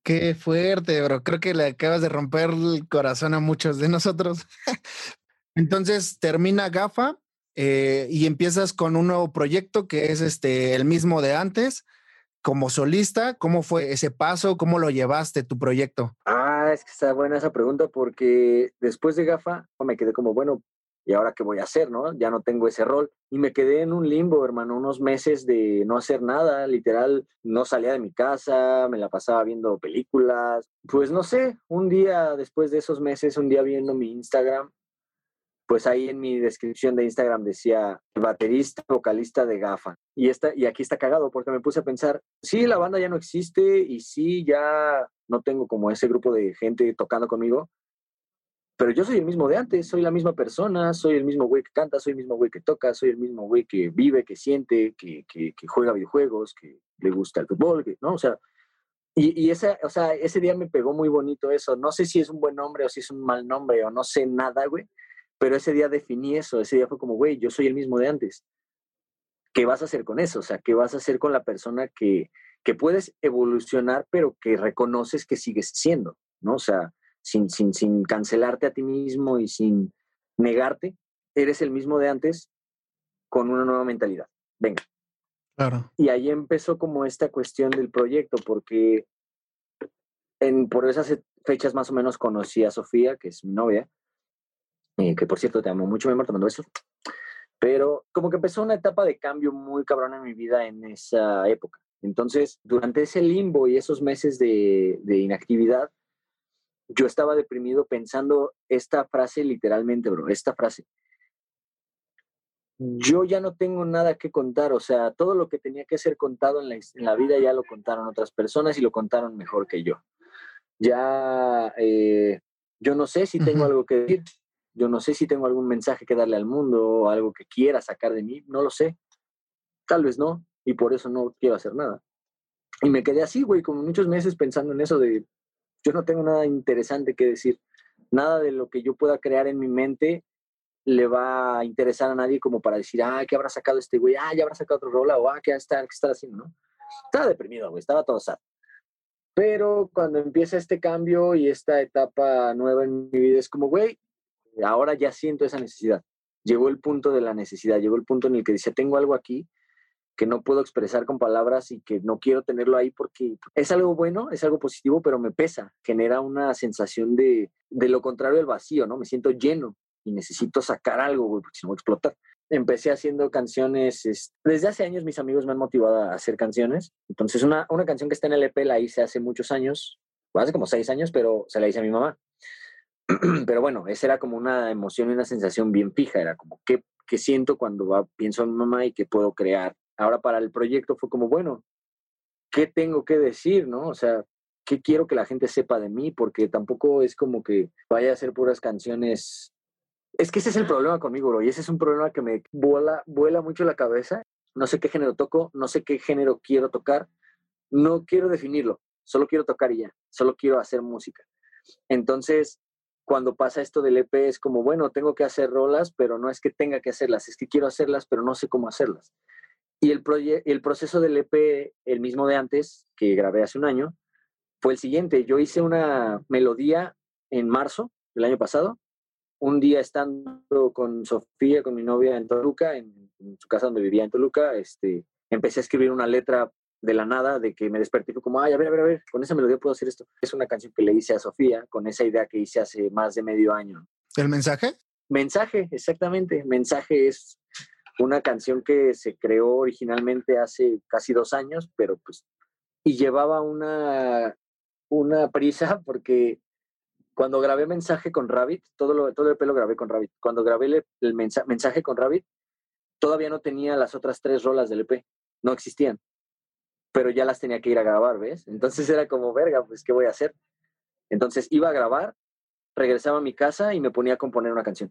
Qué fuerte, bro. Creo que le acabas de romper el corazón a muchos de nosotros. Entonces termina GAFA eh, y empiezas con un nuevo proyecto que es este el mismo de antes. Como solista, ¿cómo fue ese paso? ¿Cómo lo llevaste tu proyecto? Ah, es que está buena esa pregunta porque después de GAFA me quedé como, bueno, ¿y ahora qué voy a hacer, no? Ya no tengo ese rol. Y me quedé en un limbo, hermano, unos meses de no hacer nada, literal, no salía de mi casa, me la pasaba viendo películas. Pues no sé, un día después de esos meses, un día viendo mi Instagram, pues ahí en mi descripción de Instagram decía baterista, vocalista de Gafa. Y, esta, y aquí está cagado porque me puse a pensar, sí, la banda ya no existe y sí, ya no tengo como ese grupo de gente tocando conmigo, pero yo soy el mismo de antes, soy la misma persona, soy el mismo güey que canta, soy el mismo güey que toca, soy el mismo güey que vive, que siente, que, que, que juega videojuegos, que le gusta el fútbol, ¿no? O sea, y, y ese, o sea, ese día me pegó muy bonito eso. No sé si es un buen nombre o si es un mal nombre o no sé nada, güey, pero ese día definí eso, ese día fue como, güey, yo soy el mismo de antes. ¿Qué vas a hacer con eso? O sea, ¿qué vas a hacer con la persona que, que puedes evolucionar, pero que reconoces que sigues siendo, ¿no? O sea, sin, sin, sin cancelarte a ti mismo y sin negarte, eres el mismo de antes con una nueva mentalidad. Venga. Claro. Y ahí empezó como esta cuestión del proyecto, porque en, por esas fechas más o menos conocí a Sofía, que es mi novia, eh, que por cierto te amo mucho, mi amor, te mando besos. Pero como que empezó una etapa de cambio muy cabrón en mi vida en esa época. Entonces, durante ese limbo y esos meses de, de inactividad, yo estaba deprimido pensando esta frase literalmente, bro, esta frase. Yo ya no tengo nada que contar, o sea, todo lo que tenía que ser contado en la, en la vida ya lo contaron otras personas y lo contaron mejor que yo. Ya, eh, yo no sé si tengo algo que decir, yo no sé si tengo algún mensaje que darle al mundo o algo que quiera sacar de mí, no lo sé. Tal vez no, y por eso no quiero hacer nada. Y me quedé así, güey, como muchos meses pensando en eso de, yo no tengo nada interesante que decir. Nada de lo que yo pueda crear en mi mente le va a interesar a nadie como para decir, ah, ¿qué habrá sacado este güey? Ah, ya habrá sacado otro rola, o ah, ¿qué está, qué está haciendo? ¿no? Estaba deprimido, güey, estaba todo sad. Pero cuando empieza este cambio y esta etapa nueva en mi vida, es como, güey, ahora ya siento esa necesidad. Llegó el punto de la necesidad, llegó el punto en el que dice, tengo algo aquí que no puedo expresar con palabras y que no quiero tenerlo ahí porque es algo bueno, es algo positivo, pero me pesa, genera una sensación de, de lo contrario del vacío, ¿no? Me siento lleno y necesito sacar algo, porque si no voy a explotar. Empecé haciendo canciones, desde hace años mis amigos me han motivado a hacer canciones, entonces una, una canción que está en el EP la hice hace muchos años, hace como seis años, pero se la hice a mi mamá. pero bueno, esa era como una emoción y una sensación bien fija, era como, ¿qué, qué siento cuando va, pienso en mamá y qué puedo crear Ahora para el proyecto fue como, bueno, ¿qué tengo que decir, no? O sea, ¿qué quiero que la gente sepa de mí? Porque tampoco es como que vaya a ser puras canciones. Es que ese es el problema conmigo, bro, y ese es un problema que me vuela, vuela mucho la cabeza. No sé qué género toco, no sé qué género quiero tocar, no quiero definirlo, solo quiero tocar y ya, solo quiero hacer música. Entonces, cuando pasa esto del EP es como, bueno, tengo que hacer rolas, pero no es que tenga que hacerlas, es que quiero hacerlas, pero no sé cómo hacerlas. Y el, el proceso del EP, el mismo de antes, que grabé hace un año, fue el siguiente. Yo hice una melodía en marzo del año pasado, un día estando con Sofía, con mi novia en Toluca, en, su casa donde vivía en Toluca, este, empecé a escribir una letra de la nada, de que me desperté como, ay, a ver, a ver, a ver, con esa melodía puedo hacer esto. Es una canción que le hice a Sofía con esa idea que hice hace más de medio año. ¿El mensaje? Mensaje, exactamente. Mensaje es una canción que se creó originalmente hace casi dos años, pero pues, y llevaba una, una prisa porque cuando grabé mensaje con Rabbit, todo, lo, todo el pelo grabé con Rabbit, cuando grabé el, mensaje con Rabbit, todavía no tenía las otras tres rolas del EP, no existían, pero ya las tenía que ir a grabar, ¿ves? Entonces era como, verga, pues, ¿qué voy a hacer? Entonces iba a grabar, regresaba a mi casa y me ponía a componer una canción.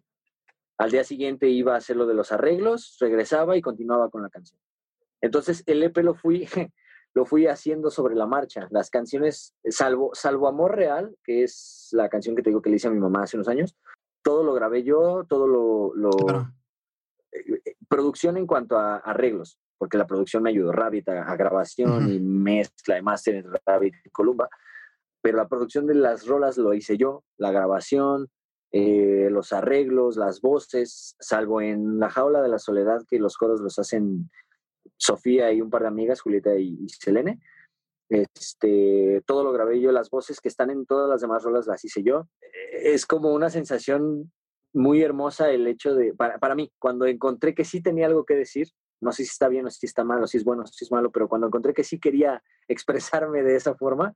Al día siguiente iba a hacer lo de los arreglos, regresaba y continuaba con la canción. Entonces el EP lo fui, lo fui haciendo sobre la marcha. Las canciones, salvo, salvo Amor Real, que es la canción que te digo que le hice a mi mamá hace unos años, todo lo grabé yo, todo lo... lo eh, producción en cuanto a arreglos, porque la producción me ayudó Rabbit a, grabación y mezcla de máster entre Rabbit y Columba, pero la producción de las rolas lo hice yo, la grabación, eh, los arreglos, las voces, salvo en La Jaula de la Soledad, que los coros los hacen Sofía y un par de amigas, Julieta y, Selene. Este, todo lo grabé yo, las voces que están en todas las demás rolas las hice yo. Es como una sensación muy hermosa el hecho de, para, para mí, cuando encontré que sí tenía algo que decir, no sé si está bien o si está mal o si es bueno o si es malo, pero cuando encontré que sí quería expresarme de esa forma,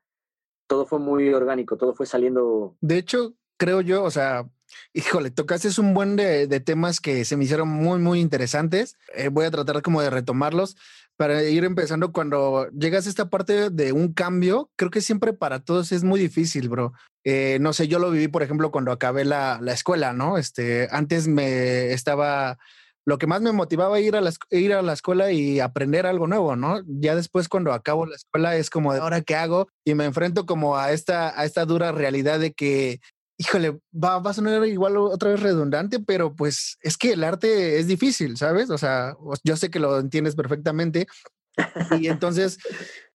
todo fue muy orgánico, todo fue saliendo. De hecho, creo yo, o sea, híjole, tocaste un buen de, de temas que se me hicieron muy, muy interesantes. Eh, voy a tratar como de retomarlos para ir empezando. Cuando llegas a esta parte de un cambio, creo que siempre para todos es muy difícil, bro. Eh, no sé, yo lo viví, por ejemplo, cuando acabé la, la escuela, ¿no? Este, antes me estaba lo que más me motivaba ir a, la, ir a la escuela y aprender algo nuevo, ¿no? Ya después cuando acabo la escuela es como de ahora qué hago y me enfrento como a esta, a esta dura realidad de que, híjole, va, va a sonar igual otra vez redundante, pero pues es que el arte es difícil, ¿sabes? O sea, yo sé que lo entiendes perfectamente. Y entonces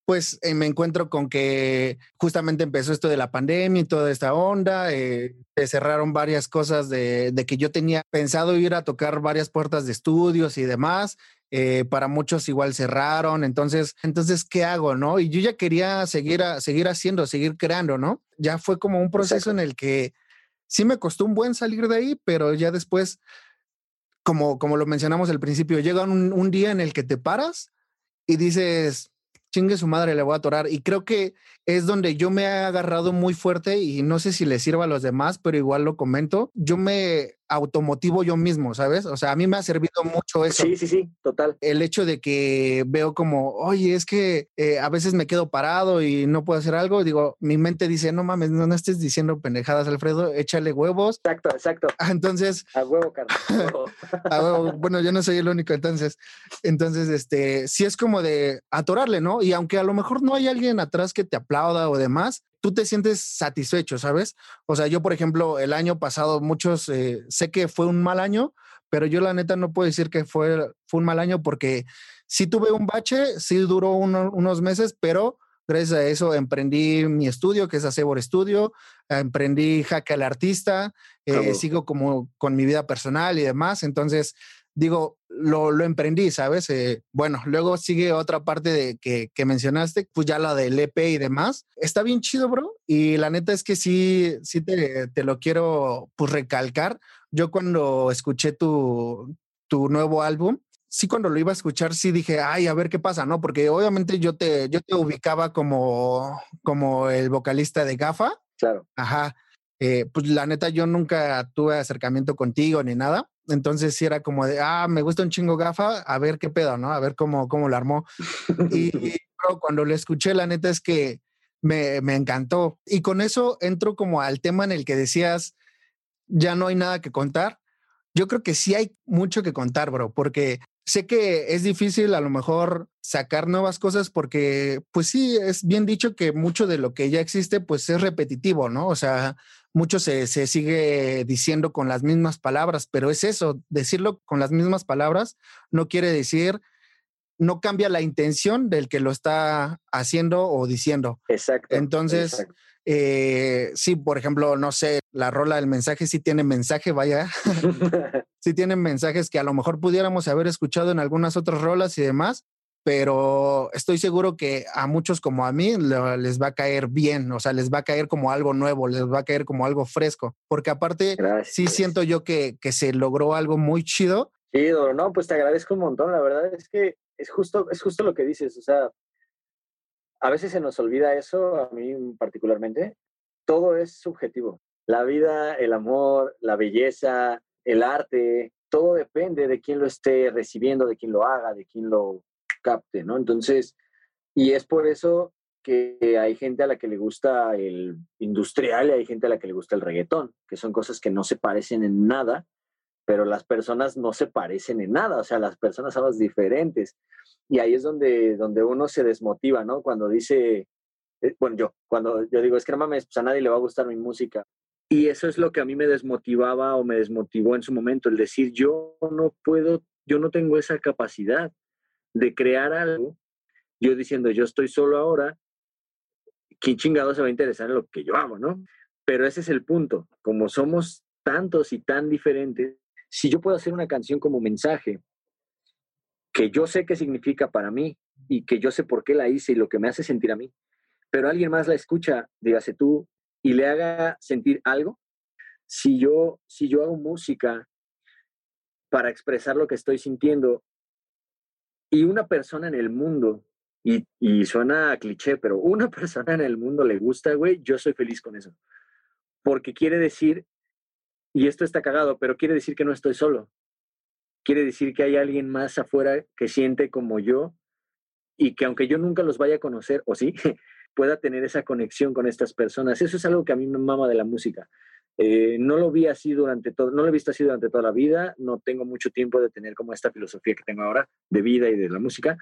pues eh, me encuentro con que justamente empezó esto de la pandemia y toda esta onda, eh, se cerraron varias cosas de, de, que yo tenía pensado ir a tocar varias puertas de estudios y demás. Eh, para muchos igual cerraron, entonces, entonces, ¿qué hago, no? Y yo ya quería seguir, a, seguir haciendo, seguir creando, ¿no? Ya fue como un proceso en el que sí me costó un buen salir de ahí, pero ya después, como, como lo mencionamos al principio, llega un, un día en el que te paras y dices, chingue su madre, le voy a atorar. Y creo que es donde yo me he agarrado muy fuerte y no sé si le sirva a los demás, pero igual lo comento. Yo me automotivo yo mismo, ¿sabes? O sea, a mí me ha servido mucho eso. Sí, sí, sí, total. El hecho de que veo como, oye, es que eh, a veces me quedo parado y no puedo hacer algo, digo, mi mente dice, no mames, no, no estés diciendo pendejadas, Alfredo, échale huevos. Exacto, exacto. Entonces... A huevo, Carlos. a huevo. Bueno, yo no soy el único, entonces, entonces, este, sí es como de atorarle, ¿no? Y aunque a lo mejor no hay alguien atrás que te aplauda o demás, tú te sientes satisfecho, ¿sabes? O sea, yo, por ejemplo, el año pasado, muchos, eh, sé que fue un mal año, pero yo la neta no puedo decir que fue, fue un mal año porque sí tuve un bache, sí duró unos meses, pero gracias a eso emprendí mi estudio, que es Acebor Studio, emprendí Jaque al Artista, eh, sigo como con mi vida personal y demás, entonces digo, lo, lo emprendí, ¿sabes? Eh, bueno, luego sigue otra parte de que, que, mencionaste, pues ya la del EP y demás. Está bien chido, bro. Y la neta es que sí, sí te, te lo quiero pues recalcar. Yo cuando escuché tu, tu nuevo álbum, sí cuando lo iba a escuchar sí dije, ay, a ver qué pasa, ¿no? Porque obviamente yo te, yo te ubicaba como, como el vocalista de Gafa. Claro. Ajá. Eh, pues la neta yo nunca tuve acercamiento contigo ni nada. Entonces sí era como de, ah, me gusta un chingo gafa, a ver qué pedo, ¿no? A ver cómo, cómo lo armó. Y, cuando lo escuché, la neta es que me, me encantó. Y con eso entro como al tema en el que decías, ya no hay nada que contar. Yo creo que sí hay mucho que contar, bro, porque sé que es difícil a lo mejor sacar nuevas cosas porque, pues sí, es bien dicho que mucho de lo que ya existe, pues es repetitivo, ¿no? O sea, mucho se, se, sigue diciendo con las mismas palabras, pero es eso, decirlo con las mismas palabras no quiere decir, no cambia la intención del que lo está haciendo o diciendo. Exacto. Entonces, Eh, sí, por ejemplo, no sé, la rola del mensaje sí tiene mensaje, vaya. sí tienen mensajes que a lo mejor pudiéramos haber escuchado en algunas otras rolas y demás, pero estoy seguro que a muchos como a mí les va a caer bien, o sea, les va a caer como algo nuevo, les va a caer como algo fresco, porque aparte Gracias. sí siento yo que, que, se logró algo muy chido. Chido, no, pues te agradezco un montón, la verdad es que es justo, es justo lo que dices, o sea, a veces se nos olvida eso, a mí particularmente, todo es subjetivo. La vida, el amor, la belleza, el arte, todo depende de quién lo esté recibiendo, de quién lo haga, de quién lo capte, ¿no? Entonces, y es por eso que hay gente a la que le gusta el industrial y hay gente a la que le gusta el reggaetón, que son cosas que no se parecen en nada, pero las personas no se parecen en nada, o sea, las personas somos diferentes. Y ahí es donde, donde uno se desmotiva, ¿no? Cuando dice, eh, bueno, yo, cuando yo digo, es que no mames, pues a nadie le va a gustar mi música. Y eso es lo que a mí me desmotivaba o me desmotivó en su momento, el decir, yo no puedo, yo no tengo esa capacidad de crear algo, yo diciendo, yo estoy solo ahora, ¿quién chingado se va a interesar en lo que yo hago, no? Pero ese es el punto, como somos tantos y tan diferentes, si yo puedo hacer una canción como mensaje, que yo sé qué significa para mí y que yo sé por qué la hice y lo que me hace sentir a mí, pero alguien más la escucha, dígase tú, y le haga sentir algo, si yo, si yo hago música para expresar lo que estoy sintiendo y una persona en el mundo, y, y suena cliché, pero una persona en el mundo le gusta, güey, yo soy feliz con eso. Porque quiere decir, y esto está cagado, pero quiere decir que no estoy solo. Quiere decir que hay alguien más afuera que siente como yo y que aunque yo nunca los vaya a conocer, o sí, pueda tener esa conexión con estas personas. Eso es algo que a mí me mama de la música. Eh, no lo vi así durante todo, no lo he visto así durante toda la vida, no tengo mucho tiempo de tener como esta filosofía que tengo ahora de vida y de la música,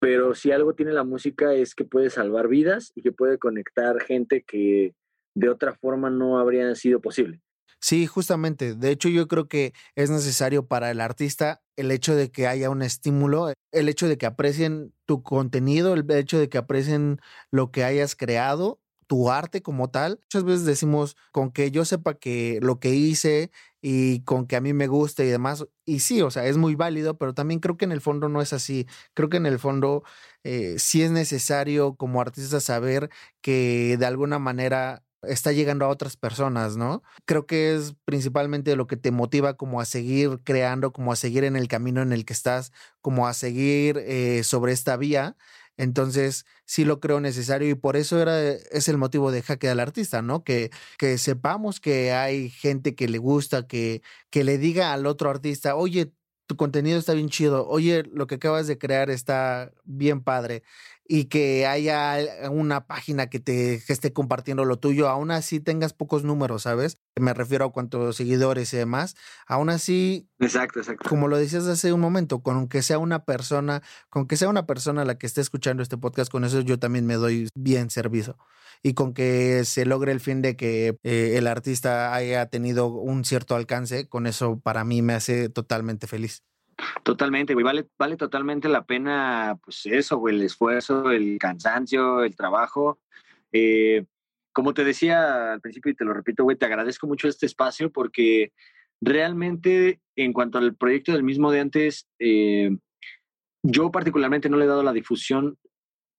pero si algo tiene la música es que puede salvar vidas y que puede conectar gente que de otra forma no habría sido posible. Sí, justamente. De hecho, yo creo que es necesario para el artista el hecho de que haya un estímulo, el hecho de que aprecien tu contenido, el hecho de que aprecien lo que hayas creado tu arte como tal. Muchas veces decimos con que yo sepa que lo que hice y con que a mí me guste y demás. Y sí, o sea, es muy válido, pero también creo que en el fondo no es así. Creo que en el fondo eh, sí es necesario como artista saber que de alguna manera está llegando a otras personas, ¿no? Creo que es principalmente lo que te motiva como a seguir creando, como a seguir en el camino en el que estás, como a seguir eh, sobre esta vía. Entonces, sí lo creo necesario y por eso era, es el motivo de Jaque al Artista, ¿no? Que, que sepamos que hay gente que le gusta, que, que le diga al otro artista, oye, tu contenido está bien chido, oye, lo que acabas de crear está bien padre y que haya una página que te esté compartiendo lo tuyo, aún así tengas pocos números, ¿sabes? Me refiero a cuántos seguidores y demás. Aún así, exacto, exacto. Como lo decías hace un momento, con que sea una persona, con que sea una persona la que esté escuchando este podcast, con eso yo también me doy bien servicio. Y con que se logre el fin de que eh, el artista haya tenido un cierto alcance, con eso para mí me hace totalmente feliz. Totalmente, güey, vale, vale totalmente la pena, pues eso, el esfuerzo, el cansancio, el trabajo. Eh, como te decía al principio y te lo repito, güey, te agradezco mucho este espacio porque realmente en cuanto al proyecto del mismo de antes, eh, yo particularmente no le he dado la difusión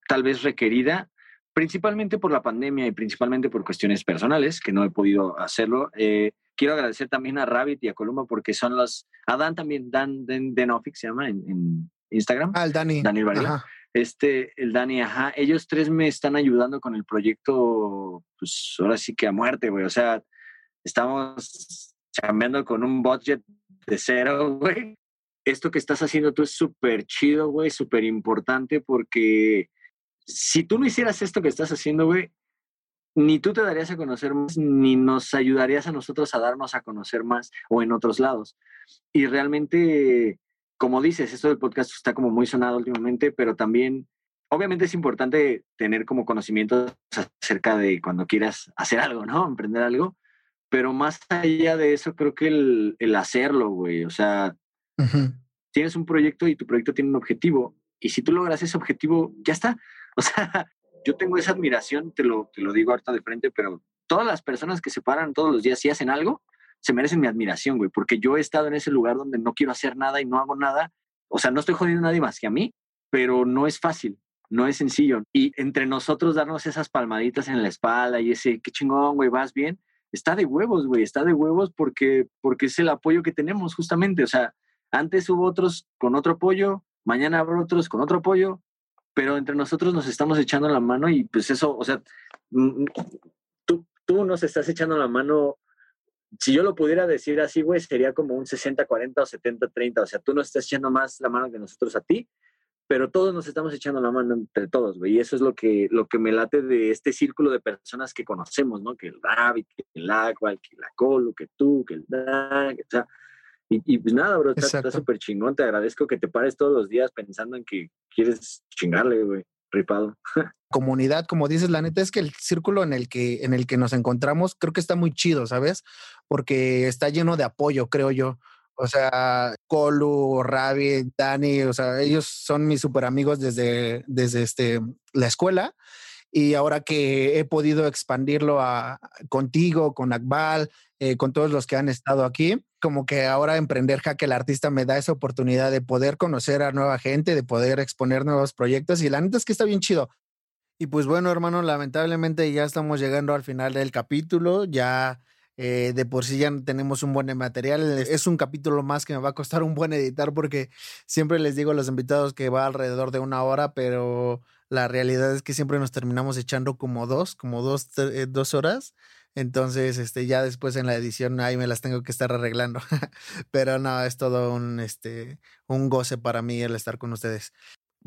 tal vez requerida, principalmente por la pandemia y principalmente por cuestiones personales, que no he podido hacerlo. Eh, quiero agradecer también a Rabbit y a Columba porque son los. A Dan también, Dan Denofix se llama en, Instagram. Ah, el Dani. Daniel Varela. Este, el Dani, ajá. Ellos tres me están ayudando con el proyecto, pues ahora sí que a muerte, güey. O sea, estamos cambiando con un budget de cero, güey. Esto que estás haciendo tú es súper chido, güey, súper importante porque si tú no hicieras esto que estás haciendo, güey, ni tú te darías a conocer más, ni nos ayudarías a nosotros a darnos a conocer más o en otros lados. Y realmente, como dices, esto del podcast está como muy sonado últimamente, pero también, obviamente es importante tener como conocimientos acerca de cuando quieras hacer algo, ¿no? Emprender algo. Pero más allá de eso, creo que el, hacerlo, güey, o sea, tienes un proyecto y tu proyecto tiene un objetivo. Y si tú logras ese objetivo, ya está. O sea, yo tengo esa admiración, te lo, te lo digo ahorita de frente, pero todas las personas que se paran todos los días y hacen algo, se merecen mi admiración, güey, porque yo he estado en ese lugar donde no quiero hacer nada y no hago nada. O sea, no estoy jodiendo a nadie más que a mí, pero no es fácil, no es sencillo. Y entre nosotros darnos esas palmaditas en la espalda y ese, qué chingón, güey, vas bien, está de huevos, güey, está de huevos porque, porque es el apoyo que tenemos justamente. O sea, antes hubo otros con otro apoyo, mañana habrá otros con otro apoyo, pero entre nosotros nos estamos echando la mano y pues eso, o sea, mm, mm, tú, tú nos estás echando la mano, si yo lo pudiera decir así, güey, sería como un 60-40 o 70-30, o sea, tú nos estás echando más la mano que nosotros a ti, pero todos nos estamos echando la mano entre todos, güey, y eso es lo que, lo que me late de este círculo de personas que conocemos, ¿no? Que el David, que el Aqua, que la Colo, que tú, que el Dan, o sea, y, pues nada, bro, está súper chingón. Te agradezco que te pares todos los días pensando en que quieres chingarle, güey, ripado. Comunidad, como dices, la neta es que el círculo en el que, en el que nos encontramos creo que está muy chido, ¿sabes? Porque está lleno de apoyo, creo yo. O sea, Colu, Ravi, Dani, o sea, ellos son mis super amigos desde, desde este, la escuela y ahora que he podido expandirlo a, contigo, con Akbal, eh, con todos los que han estado aquí, como que ahora emprender Jaque el Artista me da esa oportunidad de poder conocer a nueva gente, de poder exponer nuevos proyectos y la neta es que está bien chido. Y pues bueno, hermano, lamentablemente ya estamos llegando al final del capítulo, ya Eh, de por sí ya tenemos un buen material. Es un capítulo más que me va a costar un buen editar porque siempre les digo a los invitados que va alrededor de una hora, pero la realidad es que siempre nos terminamos echando como dos, como dos, eh, dos horas. Entonces, este, ya después en la edición ahí me las tengo que estar arreglando. Pero no, es todo un, este, un goce para mí el estar con ustedes.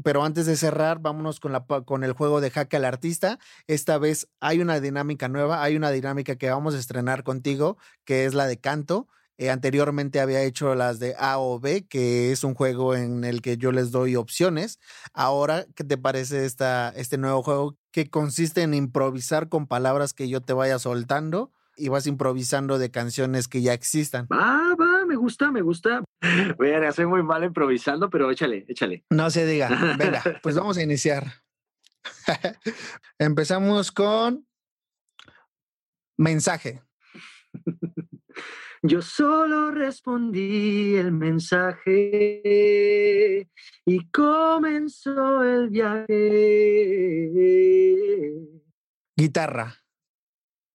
Pero antes de cerrar, vámonos con, la, con el juego de Jaque al Artista. Esta vez hay una dinámica nueva, hay una dinámica que vamos a estrenar contigo, que es la de canto. Eh, anteriormente había hecho las de A o B, que es un juego en el que yo les doy opciones. Ahora, ¿qué te parece esta, este nuevo juego que consiste en improvisar con palabras que yo te vaya soltando? y vas improvisando de canciones que ya existan. Va, va, me gusta, me gusta. Vean, soy muy mal improvisando, pero échale, échale. No se diga. Venga, pues vamos a iniciar. Empezamos con mensaje. Yo solo respondí el mensaje y comenzó el viaje. Guitarra.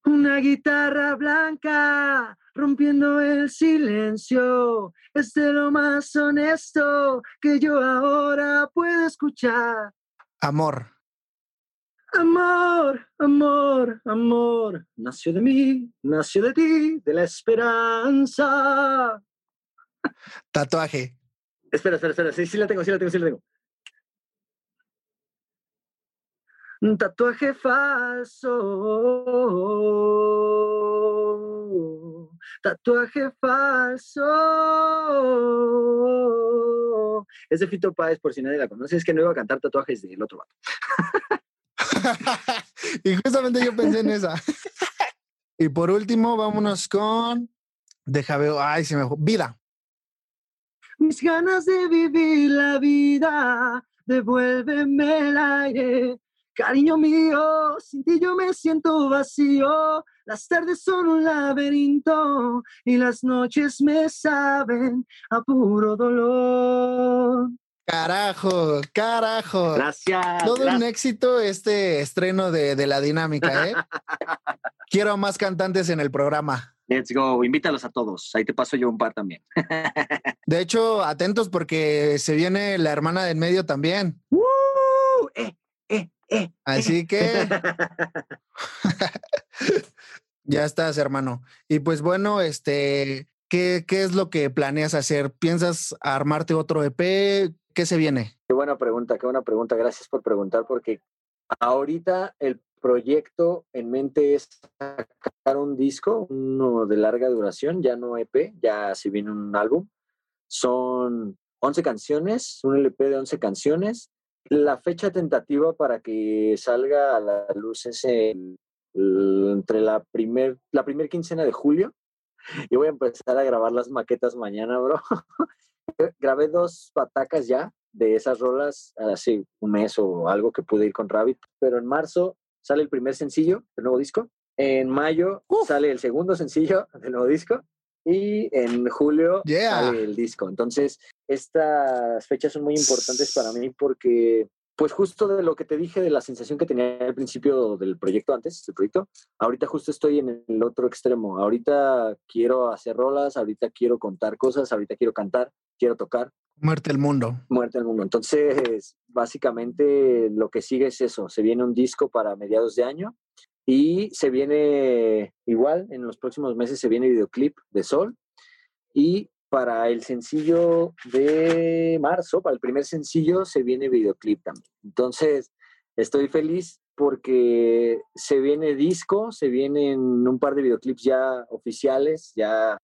Una guitarra blanca rompiendo el silencio es de lo más honesto que yo ahora puedo escuchar. Amor. Amor, amor, amor, nació de mí, nació de ti, de la esperanza. Tatuaje. Espera, espera, espera, sí, sí la tengo, sí la tengo, sí la tengo. Un tatuaje falso. Tatuaje falso. Es de Fito Páez, por si nadie la conoce, es que no iba a cantar tatuajes del otro vato. y justamente yo pensé en esa. y por último, vámonos con. Deja ver. Ay, se me. Vida. Mis ganas de vivir la vida, devuélveme el aire. Cariño mío, sin ti yo me siento vacío. Las tardes son un laberinto y las noches me saben a puro dolor. Carajo, carajo. Gracias. Todo un éxito este estreno de, de la dinámica, ¿eh? Quiero más cantantes en el programa. Let's go, invítalos a todos. Ahí te paso yo un par también. De hecho, atentos porque se viene la hermana del medio también. ¡Uh! Eh, eh, eh. Así que ya estás, hermano. Y pues bueno, este, ¿qué, ¿qué es lo que planeas hacer? ¿Piensas armarte otro EP? ¿Qué se viene? Qué buena pregunta, qué buena pregunta. Gracias por preguntar porque ahorita el proyecto en mente es sacar un disco, uno de larga duración, ya no EP, ya se viene un álbum. Son 11 canciones, un LP de 11 canciones. La fecha tentativa para que salga a la luz es entre la primer, la primer quincena de julio. Yo voy a empezar a grabar las maquetas mañana, bro. grabé dos patacas ya de esas rolas hace un mes o algo que pude ir con Rabbit, pero en marzo sale el primer sencillo del nuevo disco, en mayo sale el segundo sencillo del nuevo disco y en julio sale el disco. Entonces, estas fechas son muy importantes para mí porque pues justo de lo que te dije de la sensación que tenía al principio del proyecto antes, del proyecto, ahorita justo estoy en el otro extremo. Ahorita quiero hacer rolas, ahorita quiero contar cosas, ahorita quiero cantar, quiero tocar. Muerte el mundo. Muerte el mundo. Entonces, básicamente lo que sigue es eso. Se viene un disco para mediados de año y se viene igual, en los próximos meses se viene videoclip de Sol y para el sencillo de marzo, para el primer sencillo, se viene videoclip también. Entonces, estoy feliz porque se viene disco, se vienen un par de videoclips ya oficiales, ya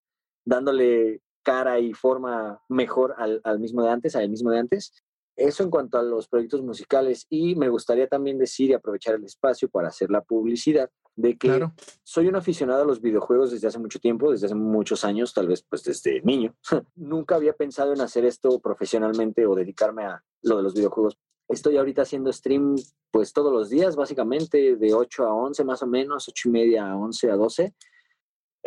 dándole cara y forma mejor al, al mismo de antes, al mismo de antes. Eso en cuanto a los proyectos musicales. Y me gustaría también decir y aprovechar el espacio para hacer la publicidad de que soy un aficionado a los videojuegos desde hace mucho tiempo, desde hace muchos años, tal vez pues desde niño. Nunca había pensado en hacer esto profesionalmente o dedicarme a lo de los videojuegos. Estoy ahorita haciendo stream pues todos los días, básicamente de 8 a 11 más o menos, 8 y media a 11 a 12.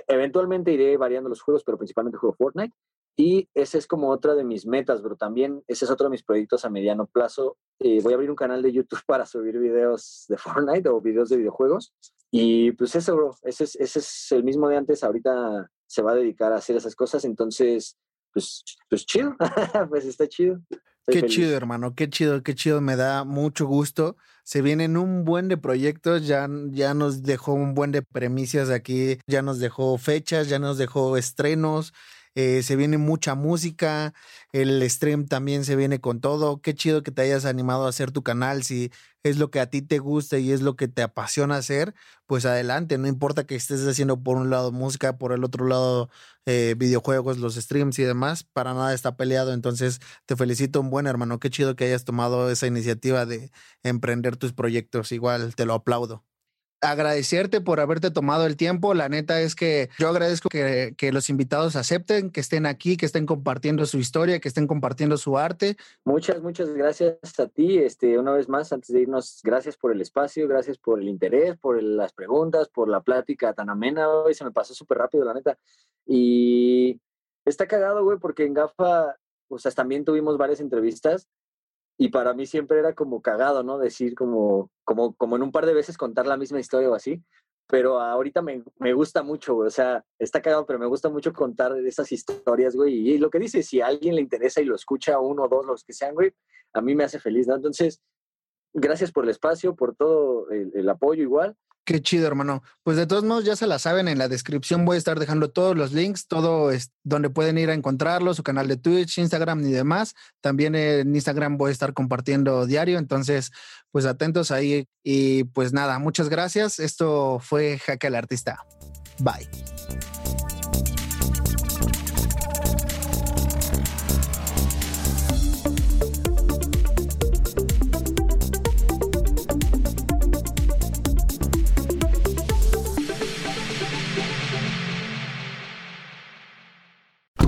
Eventualmente iré variando los juegos, pero principalmente juego Fortnite. Y esa es como otra de mis metas, pero también ese es otro de mis proyectos a mediano plazo. Eh, voy a abrir un canal de YouTube para subir videos de Fortnite o videos de videojuegos Y pues eso, bro, ese es, ese es el mismo de antes, ahorita se va a dedicar a hacer esas cosas, entonces, pues, pues chido, pues está chido. Qué chido, hermano, qué chido, qué chido, me da mucho gusto. Se vienen un buen de proyectos, ya, ya nos dejó un buen de premisas aquí, ya nos dejó fechas, ya nos dejó estrenos, eh, se viene mucha música, el stream también se viene con todo. Qué chido que te hayas animado a hacer tu canal. Si es lo que a ti te gusta y es lo que te apasiona hacer, pues adelante. No importa que estés haciendo por un lado música, por el otro lado eh, videojuegos, los streams y demás, para nada está peleado. Entonces te felicito, un buen hermano. Qué chido que hayas tomado esa iniciativa de emprender tus proyectos. Igual te lo aplaudo agradecerte por haberte tomado el tiempo. La neta es que yo agradezco que, los invitados acepten, que estén aquí, que estén compartiendo su historia, que estén compartiendo su arte. Muchas, muchas gracias a ti. Este, una vez más, antes de irnos, gracias por el espacio, gracias por el interés, por las preguntas, por la plática tan amena. Hoy se me pasó súper rápido, la neta. Y está cagado, güey, porque en GAFA, sea, también tuvimos varias entrevistas y para mí siempre era como cagado, ¿no? Decir como, como, como en un par de veces contar la misma historia o así, pero ahorita me, me gusta mucho, güey, o sea, está cagado, pero me gusta mucho contar esas historias, güey, y, lo que dice, si a alguien le interesa y lo escucha, uno o dos, los que sean, güey, a mí me hace feliz, ¿no? Entonces, gracias por el espacio, por todo el apoyo igual, Qué chido, hermano. Pues de todos modos, ya se la saben, en la descripción voy a estar dejando todos los links, todo es donde pueden ir a encontrarlo, su canal de Twitch, Instagram y demás. También en Instagram voy a estar compartiendo diario, entonces, pues atentos ahí. Y pues nada, muchas gracias. Esto fue Jaque al Artista. Bye.